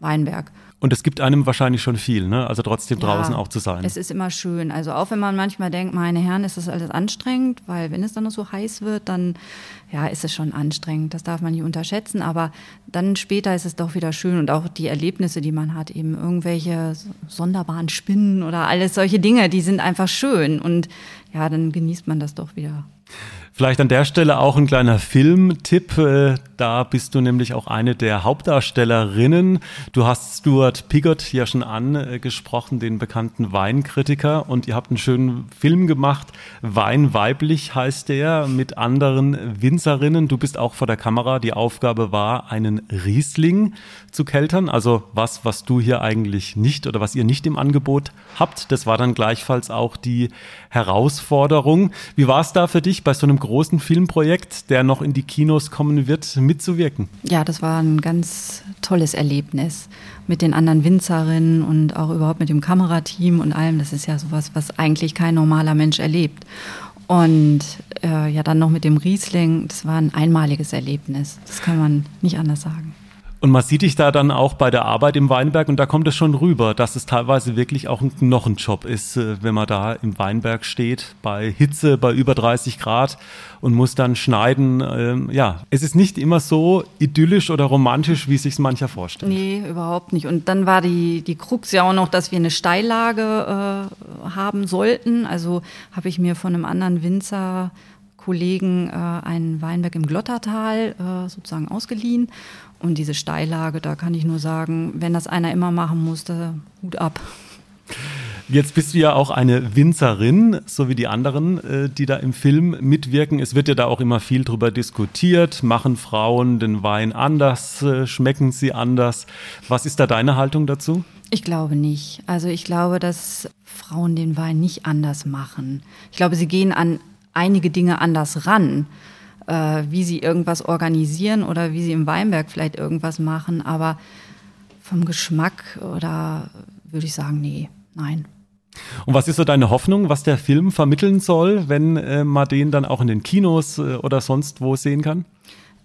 [SPEAKER 2] Weinberg.
[SPEAKER 1] Und es gibt einem wahrscheinlich schon viel, ne? Also trotzdem ja, draußen auch zu sein.
[SPEAKER 2] Es ist immer schön. Also auch wenn man manchmal denkt, meine Herren, ist das alles anstrengend, weil wenn es dann noch so heiß wird, dann ja, ist es schon anstrengend. Das darf man nicht unterschätzen. Aber dann später ist es doch wieder schön und auch die Erlebnisse, die man hat, eben irgendwelche sonderbaren Spinnen oder alles solche Dinge, die sind einfach schön. Und ja, dann genießt man das doch wieder.
[SPEAKER 1] Vielleicht an der Stelle auch ein kleiner Filmtipp. Äh, da bist du nämlich auch eine der Hauptdarstellerinnen. Du hast Stuart Piggott ja schon angesprochen, den bekannten Weinkritiker. Und ihr habt einen schönen Film gemacht. Wein weiblich heißt der, mit anderen Winzerinnen. Du bist auch vor der Kamera. Die Aufgabe war, einen Riesling zu keltern. Also was, was du hier eigentlich nicht oder was ihr nicht im Angebot habt. Das war dann gleichfalls auch die Herausforderung. Wie war es da für dich bei so einem großen Filmprojekt, der noch in die Kinos kommen wird, mitzuwirken?
[SPEAKER 2] Ja, das war ein ganz tolles Erlebnis mit den anderen Winzerinnen und auch überhaupt mit dem Kamerateam und allem. Das ist ja sowas, was eigentlich kein normaler Mensch erlebt. Und äh, ja, dann noch mit dem Riesling, das war ein einmaliges Erlebnis. Das kann man nicht anders sagen.
[SPEAKER 1] Und man sieht dich da dann auch bei der Arbeit im Weinberg und da kommt es schon rüber, dass es teilweise wirklich auch ein Knochenjob ist, äh, wenn man da im Weinberg steht, bei Hitze, bei über 30 Grad und muss dann schneiden. Ähm, ja, es ist nicht immer so idyllisch oder romantisch, wie sich mancher vorstellt.
[SPEAKER 2] Nee, überhaupt nicht. Und dann war die, die Krux ja auch noch, dass wir eine Steillage äh, haben sollten. Also habe ich mir von einem anderen Winzer Kollegen äh, einen Weinberg im Glottertal äh, sozusagen ausgeliehen. Und diese Steillage, da kann ich nur sagen, wenn das einer immer machen musste, Hut ab.
[SPEAKER 1] Jetzt bist du ja auch eine Winzerin, so wie die anderen, äh, die da im Film mitwirken. Es wird ja da auch immer viel drüber diskutiert. Machen Frauen den Wein anders? Äh, schmecken sie anders? Was ist da deine Haltung dazu?
[SPEAKER 2] Ich glaube nicht. Also ich glaube, dass Frauen den Wein nicht anders machen. Ich glaube, sie gehen an einige Dinge anders ran, äh, wie sie irgendwas organisieren oder wie sie im Weinberg vielleicht irgendwas machen. Aber vom Geschmack oder würde ich sagen, nee, nein.
[SPEAKER 1] Und was ist so deine Hoffnung, was der Film vermitteln soll, wenn äh, man den dann auch in den Kinos äh, oder sonst wo sehen kann?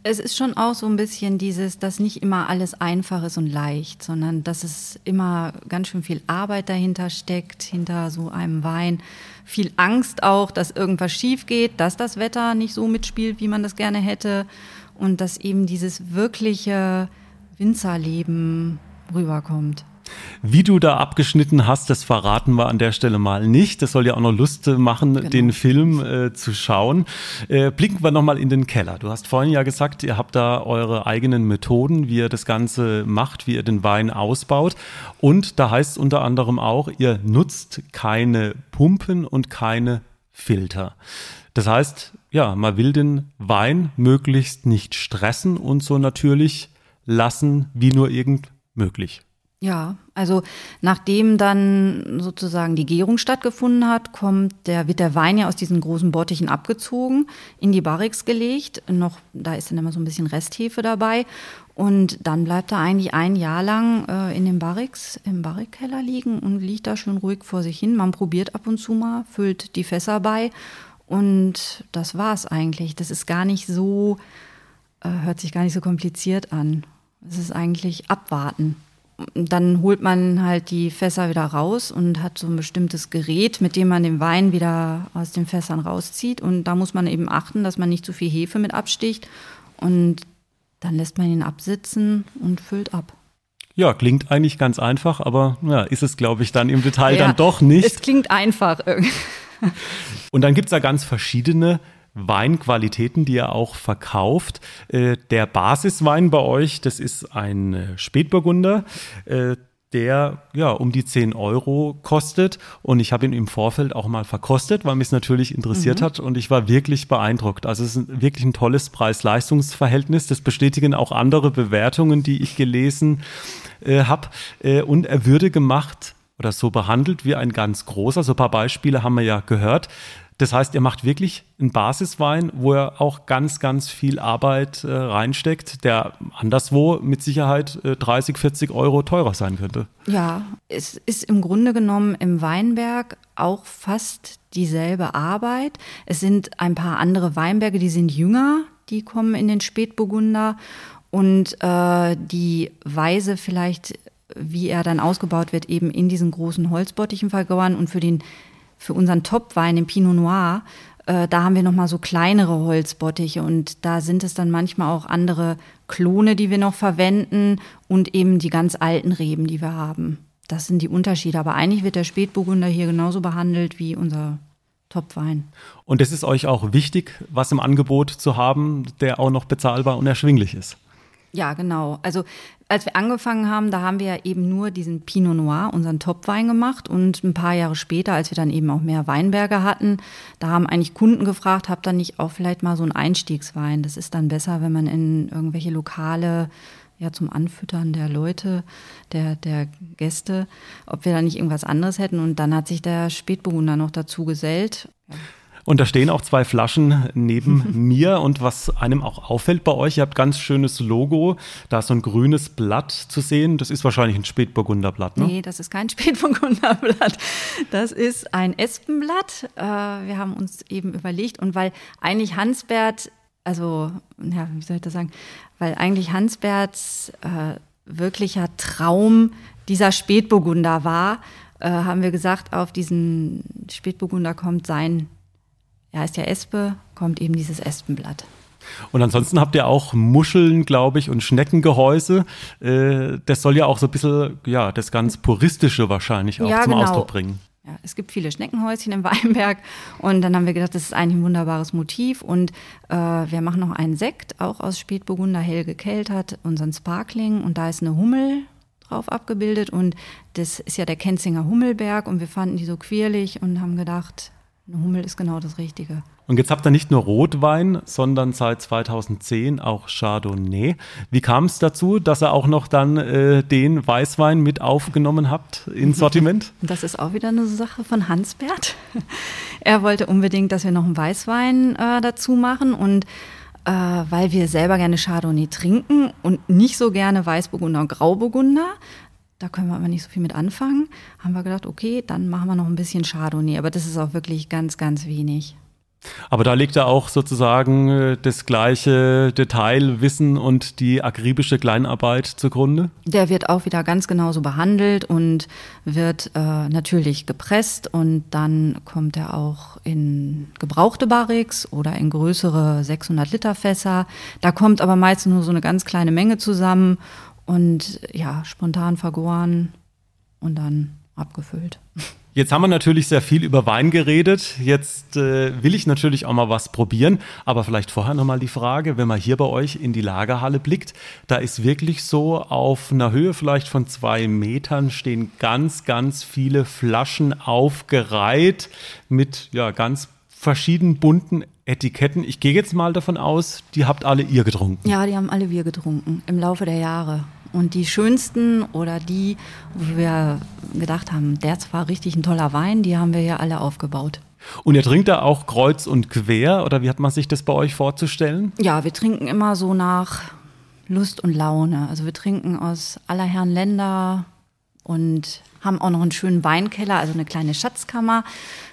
[SPEAKER 2] Es ist schon auch so ein bisschen dieses, dass nicht immer alles einfach ist und leicht, sondern dass es immer ganz schön viel Arbeit dahinter steckt, hinter so einem Wein. Viel Angst auch, dass irgendwas schief geht, dass das Wetter nicht so mitspielt, wie man das gerne hätte. Und dass eben dieses wirkliche Winzerleben rüberkommt.
[SPEAKER 1] Wie du da abgeschnitten hast, das verraten wir an der Stelle mal nicht. Das soll ja auch noch Lust machen, genau. den Film äh, zu schauen. Äh, blicken wir nochmal in den Keller. Du hast vorhin ja gesagt, ihr habt da eure eigenen Methoden, wie ihr das Ganze macht, wie ihr den Wein ausbaut. Und da heißt es unter anderem auch, ihr nutzt keine Pumpen und keine Filter. Das heißt, ja, man will den Wein möglichst nicht stressen und so natürlich lassen, wie nur irgend möglich.
[SPEAKER 2] Ja, also nachdem dann sozusagen die Gärung stattgefunden hat, kommt der, wird der Wein ja aus diesen großen Bottichen abgezogen, in die Barrix gelegt. Noch, da ist dann immer so ein bisschen Resthefe dabei. Und dann bleibt er eigentlich ein Jahr lang äh, in dem Barrix, im Barrikkeller liegen und liegt da schön ruhig vor sich hin. Man probiert ab und zu mal, füllt die Fässer bei. Und das war's eigentlich. Das ist gar nicht so, äh, hört sich gar nicht so kompliziert an. Es ist eigentlich abwarten dann holt man halt die Fässer wieder raus und hat so ein bestimmtes Gerät, mit dem man den Wein wieder aus den Fässern rauszieht. Und da muss man eben achten, dass man nicht zu viel Hefe mit absticht. Und dann lässt man ihn absitzen und füllt ab.
[SPEAKER 1] Ja, klingt eigentlich ganz einfach, aber ja, ist es, glaube ich, dann im Detail ja, dann doch nicht.
[SPEAKER 2] Es klingt einfach.
[SPEAKER 1] und dann gibt es ja ganz verschiedene Weinqualitäten, die ihr auch verkauft. Äh, der Basiswein bei euch, das ist ein äh, Spätburgunder. Äh, der ja um die 10 Euro kostet. Und ich habe ihn im Vorfeld auch mal verkostet, weil mich es natürlich interessiert mhm. hat. Und ich war wirklich beeindruckt. Also es ist wirklich ein tolles Preis-Leistungs-Verhältnis. Das bestätigen auch andere Bewertungen, die ich gelesen äh, habe. Und er würde gemacht oder so behandelt wie ein ganz großer. So ein paar Beispiele haben wir ja gehört. Das heißt, ihr macht wirklich einen Basiswein, wo ihr auch ganz, ganz viel Arbeit äh, reinsteckt, der anderswo mit Sicherheit äh, 30, 40 Euro teurer sein könnte.
[SPEAKER 2] Ja, es ist im Grunde genommen im Weinberg auch fast dieselbe Arbeit. Es sind ein paar andere Weinberge, die sind jünger, die kommen in den Spätburgunder und äh, die Weise vielleicht wie er dann ausgebaut wird, eben in diesen großen Holzbottichen vergoren. Und für den, für unseren Topwein, den Pinot Noir, äh, da haben wir nochmal so kleinere Holzbottiche und da sind es dann manchmal auch andere Klone, die wir noch verwenden und eben die ganz alten Reben, die wir haben. Das sind die Unterschiede. Aber eigentlich wird der Spätburgunder hier genauso behandelt wie unser Topwein.
[SPEAKER 1] Und es ist euch auch wichtig, was im Angebot zu haben, der auch noch bezahlbar und erschwinglich ist.
[SPEAKER 2] Ja, genau. Also als wir angefangen haben, da haben wir ja eben nur diesen Pinot Noir, unseren Topwein gemacht. Und ein paar Jahre später, als wir dann eben auch mehr Weinberge hatten, da haben eigentlich Kunden gefragt, habt ihr nicht auch vielleicht mal so einen Einstiegswein? Das ist dann besser, wenn man in irgendwelche Lokale ja zum Anfüttern der Leute, der, der Gäste, ob wir da nicht irgendwas anderes hätten. Und dann hat sich der Spätburgunder noch dazu gesellt. Ja.
[SPEAKER 1] Und da stehen auch zwei Flaschen neben mir. Und was einem auch auffällt bei euch, ihr habt ganz schönes Logo. Da ist so ein grünes Blatt zu sehen. Das ist wahrscheinlich ein Spätburgunderblatt, ne?
[SPEAKER 2] Nee, das ist kein Spätburgunderblatt. Das ist ein Espenblatt. Äh, wir haben uns eben überlegt. Und weil eigentlich Hansbert, also, ja, wie soll ich das sagen? Weil eigentlich Hansberts äh, wirklicher Traum dieser Spätburgunder war, äh, haben wir gesagt, auf diesen Spätburgunder kommt sein ja, ist ja Espe, kommt eben dieses Espenblatt.
[SPEAKER 1] Und ansonsten habt ihr auch Muscheln, glaube ich, und Schneckengehäuse. Äh, das soll ja auch so ein bisschen, ja, das ganz Puristische wahrscheinlich auch ja, zum genau. Ausdruck bringen.
[SPEAKER 2] Ja, es gibt viele Schneckenhäuschen im Weinberg und dann haben wir gedacht, das ist eigentlich ein wunderbares Motiv und äh, wir machen noch einen Sekt, auch aus Spätburgunder, hell gekeltert, unseren Sparkling und da ist eine Hummel drauf abgebildet und das ist ja der Kenzinger Hummelberg und wir fanden die so quirlig und haben gedacht, eine Hummel ist genau das Richtige.
[SPEAKER 1] Und jetzt habt ihr nicht nur Rotwein, sondern seit 2010 auch Chardonnay. Wie kam es dazu, dass ihr auch noch dann äh, den Weißwein mit aufgenommen habt ins Sortiment?
[SPEAKER 2] Das ist auch wieder eine Sache von Hansbert. Er wollte unbedingt, dass wir noch einen Weißwein äh, dazu machen und äh, weil wir selber gerne Chardonnay trinken und nicht so gerne Weißburgunder und Grauburgunder, da können wir aber nicht so viel mit anfangen. Haben wir gedacht, okay, dann machen wir noch ein bisschen Chardonnay. Aber das ist auch wirklich ganz, ganz wenig.
[SPEAKER 1] Aber da liegt ja auch sozusagen äh, das gleiche Detailwissen und die akribische Kleinarbeit zugrunde?
[SPEAKER 2] Der wird auch wieder ganz genauso behandelt und wird äh, natürlich gepresst und dann kommt er auch in gebrauchte Barriques oder in größere 600 Liter Fässer. Da kommt aber meistens nur so eine ganz kleine Menge zusammen und ja, spontan vergoren und dann abgefüllt.
[SPEAKER 1] Jetzt haben wir natürlich sehr viel über Wein geredet. Jetzt äh, will ich natürlich auch mal was probieren. Aber vielleicht vorher nochmal die Frage, wenn man hier bei euch in die Lagerhalle blickt, da ist wirklich so auf einer Höhe vielleicht von zwei Metern stehen ganz, ganz viele Flaschen aufgereiht mit ja ganz verschieden bunten Etiketten. Ich gehe jetzt mal davon aus, die habt alle ihr getrunken.
[SPEAKER 2] Ja, die haben alle wir getrunken im Laufe der Jahre. Und die schönsten oder die, wo wir gedacht haben, der war richtig ein toller Wein, die haben wir ja alle aufgebaut.
[SPEAKER 1] Und ihr trinkt da auch kreuz und quer oder wie hat man sich das bei euch vorzustellen?
[SPEAKER 2] Ja, wir trinken immer so nach Lust und Laune. Also wir trinken aus aller Herren Länder und haben auch noch einen schönen Weinkeller, also eine kleine Schatzkammer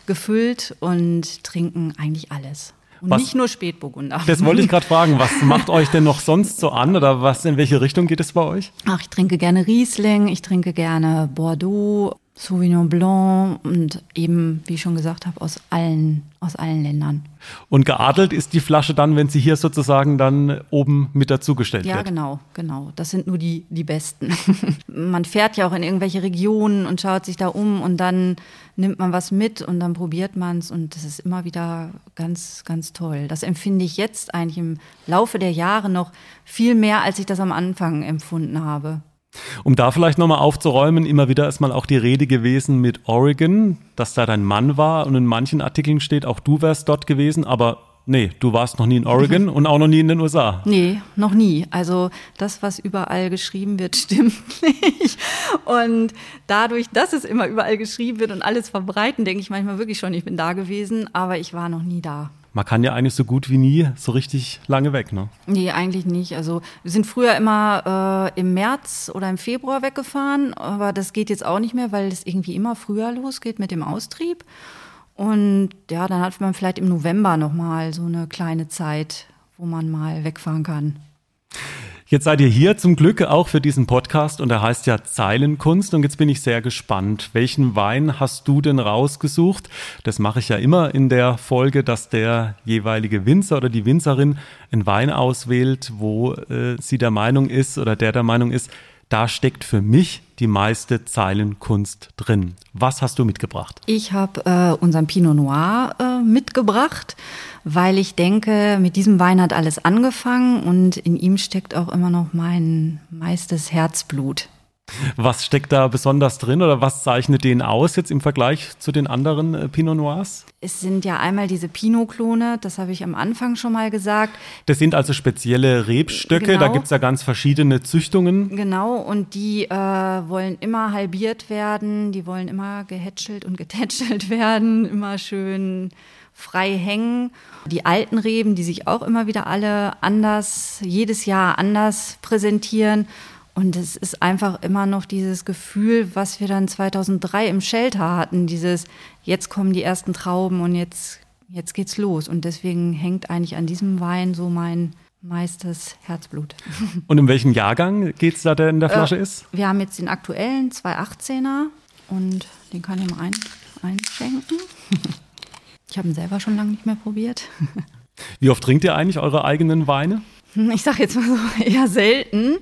[SPEAKER 2] gefüllt und trinken eigentlich alles. Und was, nicht nur Spätburgunder.
[SPEAKER 1] Das wollte ich gerade fragen. Was macht euch denn noch sonst so an oder was in welche Richtung geht es bei euch?
[SPEAKER 2] Ach, ich trinke gerne Riesling, ich trinke gerne Bordeaux, Sauvignon Blanc und eben, wie ich schon gesagt habe, aus allen, aus allen Ländern.
[SPEAKER 1] Und geadelt ist die Flasche dann, wenn sie hier sozusagen dann oben mit dazugestellt
[SPEAKER 2] ja,
[SPEAKER 1] wird?
[SPEAKER 2] Ja, genau, genau. Das sind nur die, die besten. man fährt ja auch in irgendwelche Regionen und schaut sich da um und dann nimmt man was mit und dann probiert man es und das ist immer wieder ganz, ganz toll. Das empfinde ich jetzt eigentlich im Laufe der Jahre noch viel mehr, als ich das am Anfang empfunden habe.
[SPEAKER 1] Um da vielleicht nochmal aufzuräumen, immer wieder ist mal auch die Rede gewesen mit Oregon, dass da dein Mann war und in manchen Artikeln steht, auch du wärst dort gewesen, aber nee, du warst noch nie in Oregon und auch noch nie in den USA.
[SPEAKER 2] Nee, noch nie. Also das, was überall geschrieben wird, stimmt nicht. Und dadurch, dass es immer überall geschrieben wird und alles verbreiten, denke ich manchmal wirklich schon, ich bin da gewesen, aber ich war noch nie da
[SPEAKER 1] man kann ja eigentlich so gut wie nie so richtig lange weg, ne?
[SPEAKER 2] Nee, eigentlich nicht. Also wir sind früher immer äh, im März oder im Februar weggefahren, aber das geht jetzt auch nicht mehr, weil es irgendwie immer früher losgeht mit dem Austrieb. Und ja, dann hat man vielleicht im November nochmal so eine kleine Zeit, wo man mal wegfahren kann.
[SPEAKER 1] Jetzt seid ihr hier zum Glück auch für diesen Podcast und er heißt ja Zeilenkunst und jetzt bin ich sehr gespannt. Welchen Wein hast du denn rausgesucht? Das mache ich ja immer in der Folge, dass der jeweilige Winzer oder die Winzerin einen Wein auswählt, wo äh, sie der Meinung ist oder der der Meinung ist, da steckt für mich die meiste Zeilenkunst drin. Was hast du mitgebracht?
[SPEAKER 2] Ich habe äh, unseren Pinot Noir äh, mitgebracht, weil ich denke, mit diesem Wein hat alles angefangen und in ihm steckt auch immer noch mein meistes Herzblut.
[SPEAKER 1] Was steckt da besonders drin oder was zeichnet den aus jetzt im Vergleich zu den anderen äh, Pinot Noirs?
[SPEAKER 2] Es sind ja einmal diese Pinot-Klone, das habe ich am Anfang schon mal gesagt.
[SPEAKER 1] Das sind also spezielle Rebstöcke, genau. da gibt es ja ganz verschiedene Züchtungen.
[SPEAKER 2] Genau, und die äh, wollen immer halbiert werden, die wollen immer gehätschelt und getätschelt werden, immer schön frei hängen. Die alten Reben, die sich auch immer wieder alle anders, jedes Jahr anders präsentieren. Und es ist einfach immer noch dieses Gefühl, was wir dann 2003 im Shelter hatten, dieses, jetzt kommen die ersten Trauben und jetzt, jetzt geht's los. Und deswegen hängt eigentlich an diesem Wein so mein meistes Herzblut.
[SPEAKER 1] Und in welchem Jahrgang geht's da, der in der Flasche äh, ist?
[SPEAKER 2] Wir haben jetzt den aktuellen 218er und den kann ich mal ein, einschenken. Ich habe ihn selber schon lange nicht mehr probiert.
[SPEAKER 1] Wie oft trinkt ihr eigentlich eure eigenen Weine?
[SPEAKER 2] Ich sage jetzt mal so eher selten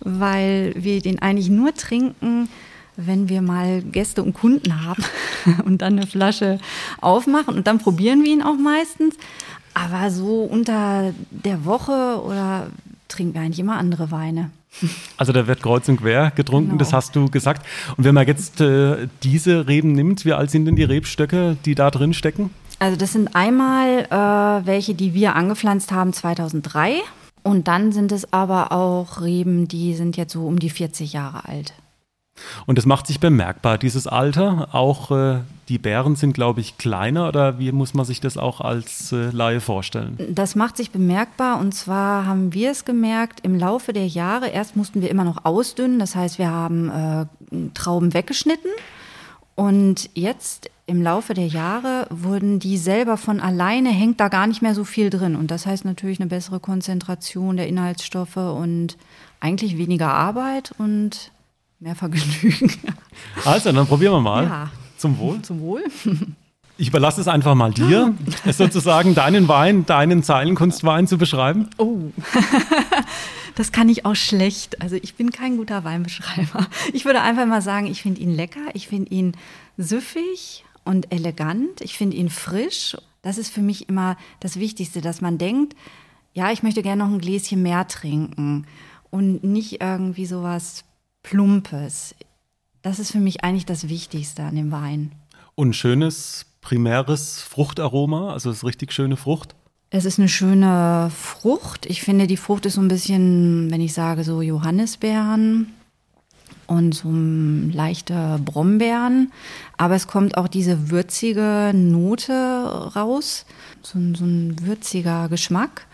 [SPEAKER 2] weil wir den eigentlich nur trinken, wenn wir mal Gäste und Kunden haben und dann eine Flasche aufmachen und dann probieren wir ihn auch meistens. Aber so unter der Woche oder trinken wir eigentlich immer andere Weine.
[SPEAKER 1] Also da wird kreuz und quer getrunken, genau. das hast du gesagt. Und wenn man jetzt äh, diese Reben nimmt, wie alt sind denn die Rebstöcke, die da drin stecken?
[SPEAKER 2] Also das sind einmal äh, welche, die wir angepflanzt haben 2003. Und dann sind es aber auch Reben, die sind jetzt so um die 40 Jahre alt.
[SPEAKER 1] Und das macht sich bemerkbar, dieses Alter. Auch äh, die Bären sind, glaube ich, kleiner oder wie muss man sich das auch als äh, Laie vorstellen?
[SPEAKER 2] Das macht sich bemerkbar und zwar haben wir es gemerkt im Laufe der Jahre. Erst mussten wir immer noch ausdünnen, das heißt, wir haben äh, Trauben weggeschnitten und jetzt im Laufe der Jahre wurden die selber von alleine, hängt da gar nicht mehr so viel drin. Und das heißt natürlich eine bessere Konzentration der Inhaltsstoffe und eigentlich weniger Arbeit und mehr Vergnügen.
[SPEAKER 1] Also, dann probieren wir mal.
[SPEAKER 2] Ja.
[SPEAKER 1] Zum Wohl.
[SPEAKER 2] Zum Wohl.
[SPEAKER 1] Ich überlasse es einfach mal dir, es sozusagen deinen Wein, deinen Zeilenkunstwein zu beschreiben.
[SPEAKER 2] Oh, das kann ich auch schlecht. Also ich bin kein guter Weinbeschreiber. Ich würde einfach mal sagen, ich finde ihn lecker, ich finde ihn süffig und elegant, ich finde ihn frisch. Das ist für mich immer das Wichtigste, dass man denkt, ja, ich möchte gerne noch ein Gläschen mehr trinken und nicht irgendwie sowas Plumpes. Das ist für mich eigentlich das Wichtigste an dem Wein.
[SPEAKER 1] Und schönes primäres Fruchtaroma, also es ist richtig schöne Frucht?
[SPEAKER 2] Es ist eine schöne Frucht. Ich finde, die Frucht ist so ein bisschen, wenn ich sage, so Johannisbeeren und so leichte Brombeeren. Aber es kommt auch diese würzige Note raus, so, so ein würziger Geschmack.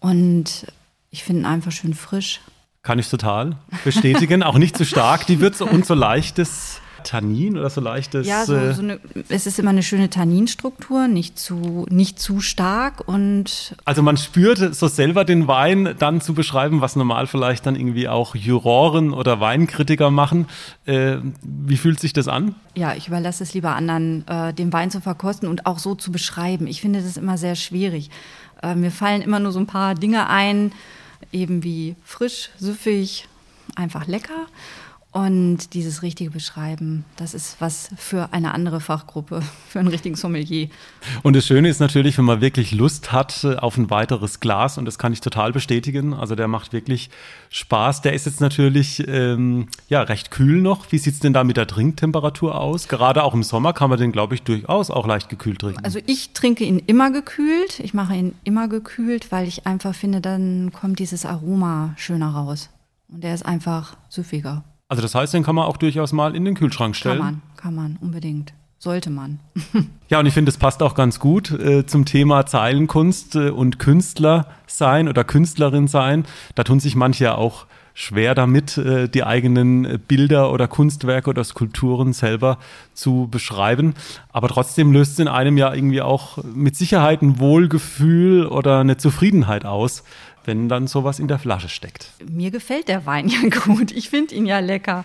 [SPEAKER 2] Und ich finde ihn einfach schön frisch.
[SPEAKER 1] Kann ich total bestätigen. auch nicht zu stark, die Würze und so leichtes Tannin oder so leichtes.
[SPEAKER 2] Ja, so, äh, so eine, es ist immer eine schöne Tanninstruktur, nicht zu, nicht zu stark und.
[SPEAKER 1] Also man spürt so selber den Wein dann zu beschreiben, was normal vielleicht dann irgendwie auch Juroren oder Weinkritiker machen. Äh, wie fühlt sich das an?
[SPEAKER 2] Ja, ich überlasse es lieber anderen, äh, den Wein zu verkosten und auch so zu beschreiben. Ich finde das immer sehr schwierig. Äh, mir fallen immer nur so ein paar Dinge ein, eben wie frisch, süffig, einfach lecker. Und dieses richtige Beschreiben, das ist was für eine andere Fachgruppe, für einen richtigen Sommelier.
[SPEAKER 1] Und das Schöne ist natürlich, wenn man wirklich Lust hat äh, auf ein weiteres Glas, und das kann ich total bestätigen, also der macht wirklich Spaß. Der ist jetzt natürlich ähm, ja, recht kühl noch. Wie sieht es denn da mit der Trinktemperatur aus? Gerade auch im Sommer kann man den, glaube ich, durchaus auch leicht gekühlt trinken.
[SPEAKER 2] Also ich trinke ihn immer gekühlt. Ich mache ihn immer gekühlt, weil ich einfach finde, dann kommt dieses Aroma schöner raus. Und der ist einfach süffiger.
[SPEAKER 1] Also das heißt, den kann man auch durchaus mal in den Kühlschrank stellen.
[SPEAKER 2] Kann man, kann man, unbedingt. Sollte man.
[SPEAKER 1] ja, und ich finde, es passt auch ganz gut äh, zum Thema Zeilenkunst äh, und Künstler sein oder Künstlerin sein. Da tun sich manche ja auch schwer damit, äh, die eigenen äh, Bilder oder Kunstwerke oder Skulpturen selber zu beschreiben. Aber trotzdem löst es in einem ja irgendwie auch mit Sicherheit ein Wohlgefühl oder eine Zufriedenheit aus, wenn dann sowas in der Flasche steckt.
[SPEAKER 2] Mir gefällt der Wein ja gut. Ich finde ihn ja lecker.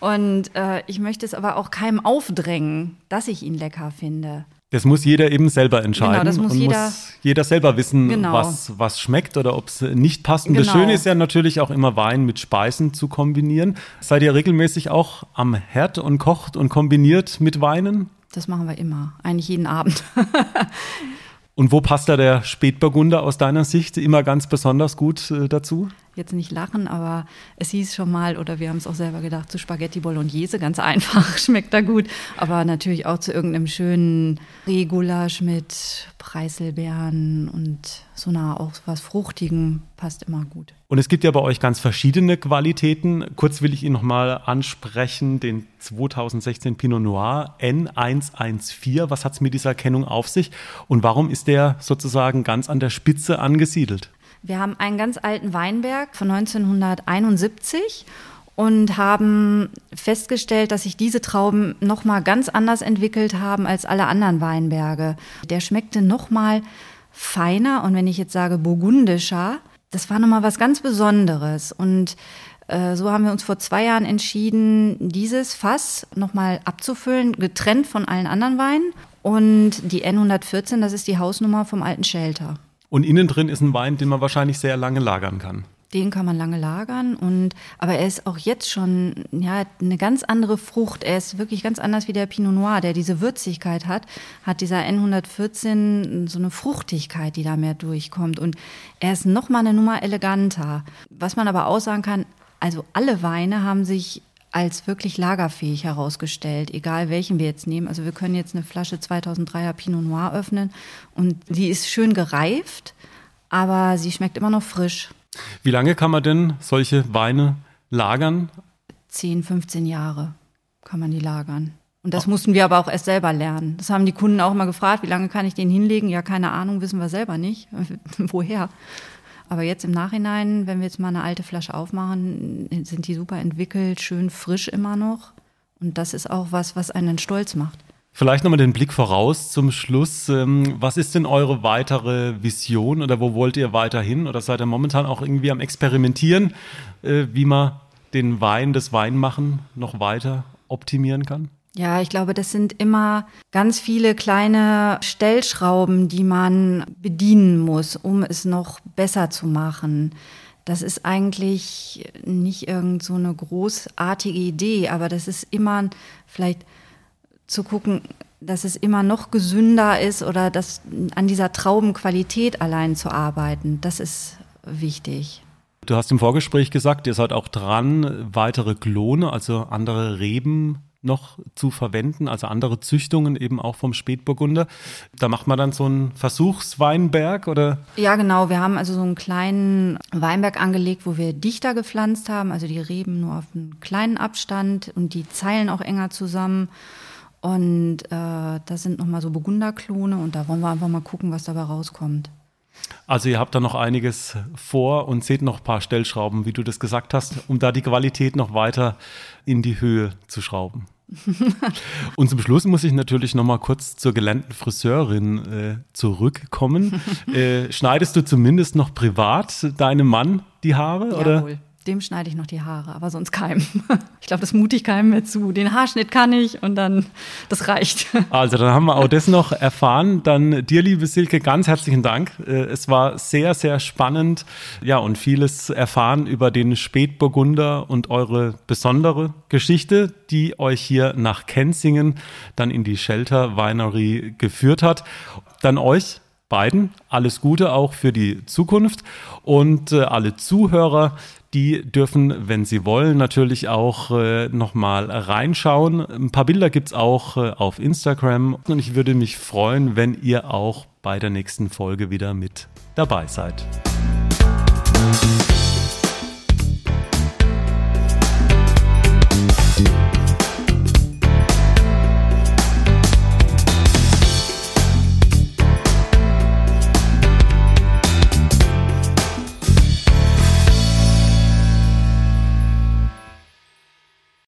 [SPEAKER 2] Und äh, ich möchte es aber auch keinem aufdrängen, dass ich ihn lecker finde.
[SPEAKER 1] Das muss jeder eben selber entscheiden. Genau,
[SPEAKER 2] das muss
[SPEAKER 1] und
[SPEAKER 2] jeder,
[SPEAKER 1] muss jeder selber wissen,
[SPEAKER 2] genau.
[SPEAKER 1] was, was schmeckt oder ob es nicht passt. Und genau. das Schöne ist ja natürlich auch immer Wein mit Speisen zu kombinieren. Seid ihr regelmäßig auch am Herd und kocht und kombiniert mit Weinen?
[SPEAKER 2] Das machen wir immer, eigentlich jeden Abend.
[SPEAKER 1] und wo passt da der Spätburgunder aus deiner Sicht immer ganz besonders gut äh, dazu?
[SPEAKER 2] jetzt nicht lachen, aber es hieß schon mal, oder wir haben es auch selber gedacht, zu Spaghetti Bolognese, ganz einfach, schmeckt da gut. Aber natürlich auch zu irgendeinem schönen Regulasch mit Preiselbeeren und so nah auch was Fruchtigen passt immer gut.
[SPEAKER 1] Und es gibt ja bei euch ganz verschiedene Qualitäten. Kurz will ich ihn nochmal ansprechen, den 2016 Pinot Noir N114. Was hat es mit dieser Kennung auf sich und warum ist der sozusagen ganz an der Spitze angesiedelt?
[SPEAKER 2] Wir haben einen ganz alten Weinberg von 1971 und haben festgestellt, dass sich diese Trauben noch mal ganz anders entwickelt haben als alle anderen Weinberge. Der schmeckte noch mal feiner und wenn ich jetzt sage burgundischer, das war noch mal was ganz Besonderes und äh, so haben wir uns vor zwei Jahren entschieden, dieses Fass nochmal abzufüllen, getrennt von allen anderen Weinen. Und die N114, das ist die Hausnummer vom alten Shelter.
[SPEAKER 1] Und innen drin ist ein Wein, den man wahrscheinlich sehr lange lagern kann.
[SPEAKER 2] Den kann man lange lagern und aber er ist auch jetzt schon ja eine ganz andere Frucht. Er ist wirklich ganz anders wie der Pinot Noir, der diese Würzigkeit hat, hat dieser N114 so eine Fruchtigkeit, die da mehr durchkommt und er ist noch mal eine Nummer eleganter. Was man aber auch sagen kann, also alle Weine haben sich als wirklich lagerfähig herausgestellt, egal welchen wir jetzt nehmen. Also wir können jetzt eine Flasche 2003er Pinot Noir öffnen und die ist schön gereift, aber sie schmeckt immer noch frisch.
[SPEAKER 1] Wie lange kann man denn solche Weine lagern?
[SPEAKER 2] 10, 15 Jahre kann man die lagern. Und das mussten wir aber auch erst selber lernen. Das haben die Kunden auch immer gefragt, wie lange kann ich den hinlegen? Ja, keine Ahnung, wissen wir selber nicht. Woher? Aber jetzt im Nachhinein, wenn wir jetzt mal eine alte Flasche aufmachen, sind die super entwickelt, schön frisch immer noch. Und das ist auch was, was einen stolz macht.
[SPEAKER 1] Vielleicht nochmal den Blick voraus zum Schluss. Ähm, was ist denn eure weitere Vision oder wo wollt ihr weiterhin? Oder seid ihr momentan auch irgendwie am Experimentieren, äh, wie man den Wein, das Weinmachen noch weiter optimieren kann?
[SPEAKER 2] Ja, ich glaube, das sind immer ganz viele kleine Stellschrauben, die man bedienen muss, um es noch besser zu machen. Das ist eigentlich nicht irgend so eine großartige Idee, aber das ist immer vielleicht zu gucken, dass es immer noch gesünder ist oder dass an dieser Traubenqualität allein zu arbeiten. Das ist wichtig.
[SPEAKER 1] Du hast im Vorgespräch gesagt, ihr seid auch dran, weitere Klone, also andere Reben noch zu verwenden, also andere Züchtungen eben auch vom Spätburgunder. Da macht man dann so einen Versuchsweinberg oder?
[SPEAKER 2] Ja, genau. Wir haben also so einen kleinen Weinberg angelegt, wo wir dichter gepflanzt haben, also die Reben nur auf einen kleinen Abstand und die Zeilen auch enger zusammen. Und äh, da sind nochmal so Burgunderklone und da wollen wir einfach mal gucken, was dabei rauskommt.
[SPEAKER 1] Also ihr habt da noch einiges vor und seht noch ein paar Stellschrauben, wie du das gesagt hast, um da die Qualität noch weiter in die Höhe zu schrauben. Und zum Schluss muss ich natürlich noch mal kurz zur gelernten Friseurin äh, zurückkommen. äh, schneidest du zumindest noch privat deinem Mann die Haare? Jawohl. Oder?
[SPEAKER 2] Dem schneide ich noch die Haare, aber sonst keinem. Ich glaube, das mute ich keinem mehr zu. Den Haarschnitt kann ich und dann, das reicht.
[SPEAKER 1] Also, dann haben wir auch das noch erfahren. Dann dir, liebe Silke, ganz herzlichen Dank. Äh, es war sehr, sehr spannend. Ja, und vieles erfahren über den Spätburgunder und eure besondere Geschichte, die euch hier nach Kenzingen dann in die Shelter Winery geführt hat. Dann euch beiden alles Gute auch für die Zukunft und äh, alle Zuhörer, die dürfen, wenn sie wollen, natürlich auch äh, nochmal reinschauen. Ein paar Bilder gibt es auch äh, auf Instagram und ich würde mich freuen, wenn ihr auch bei der nächsten Folge wieder mit dabei seid.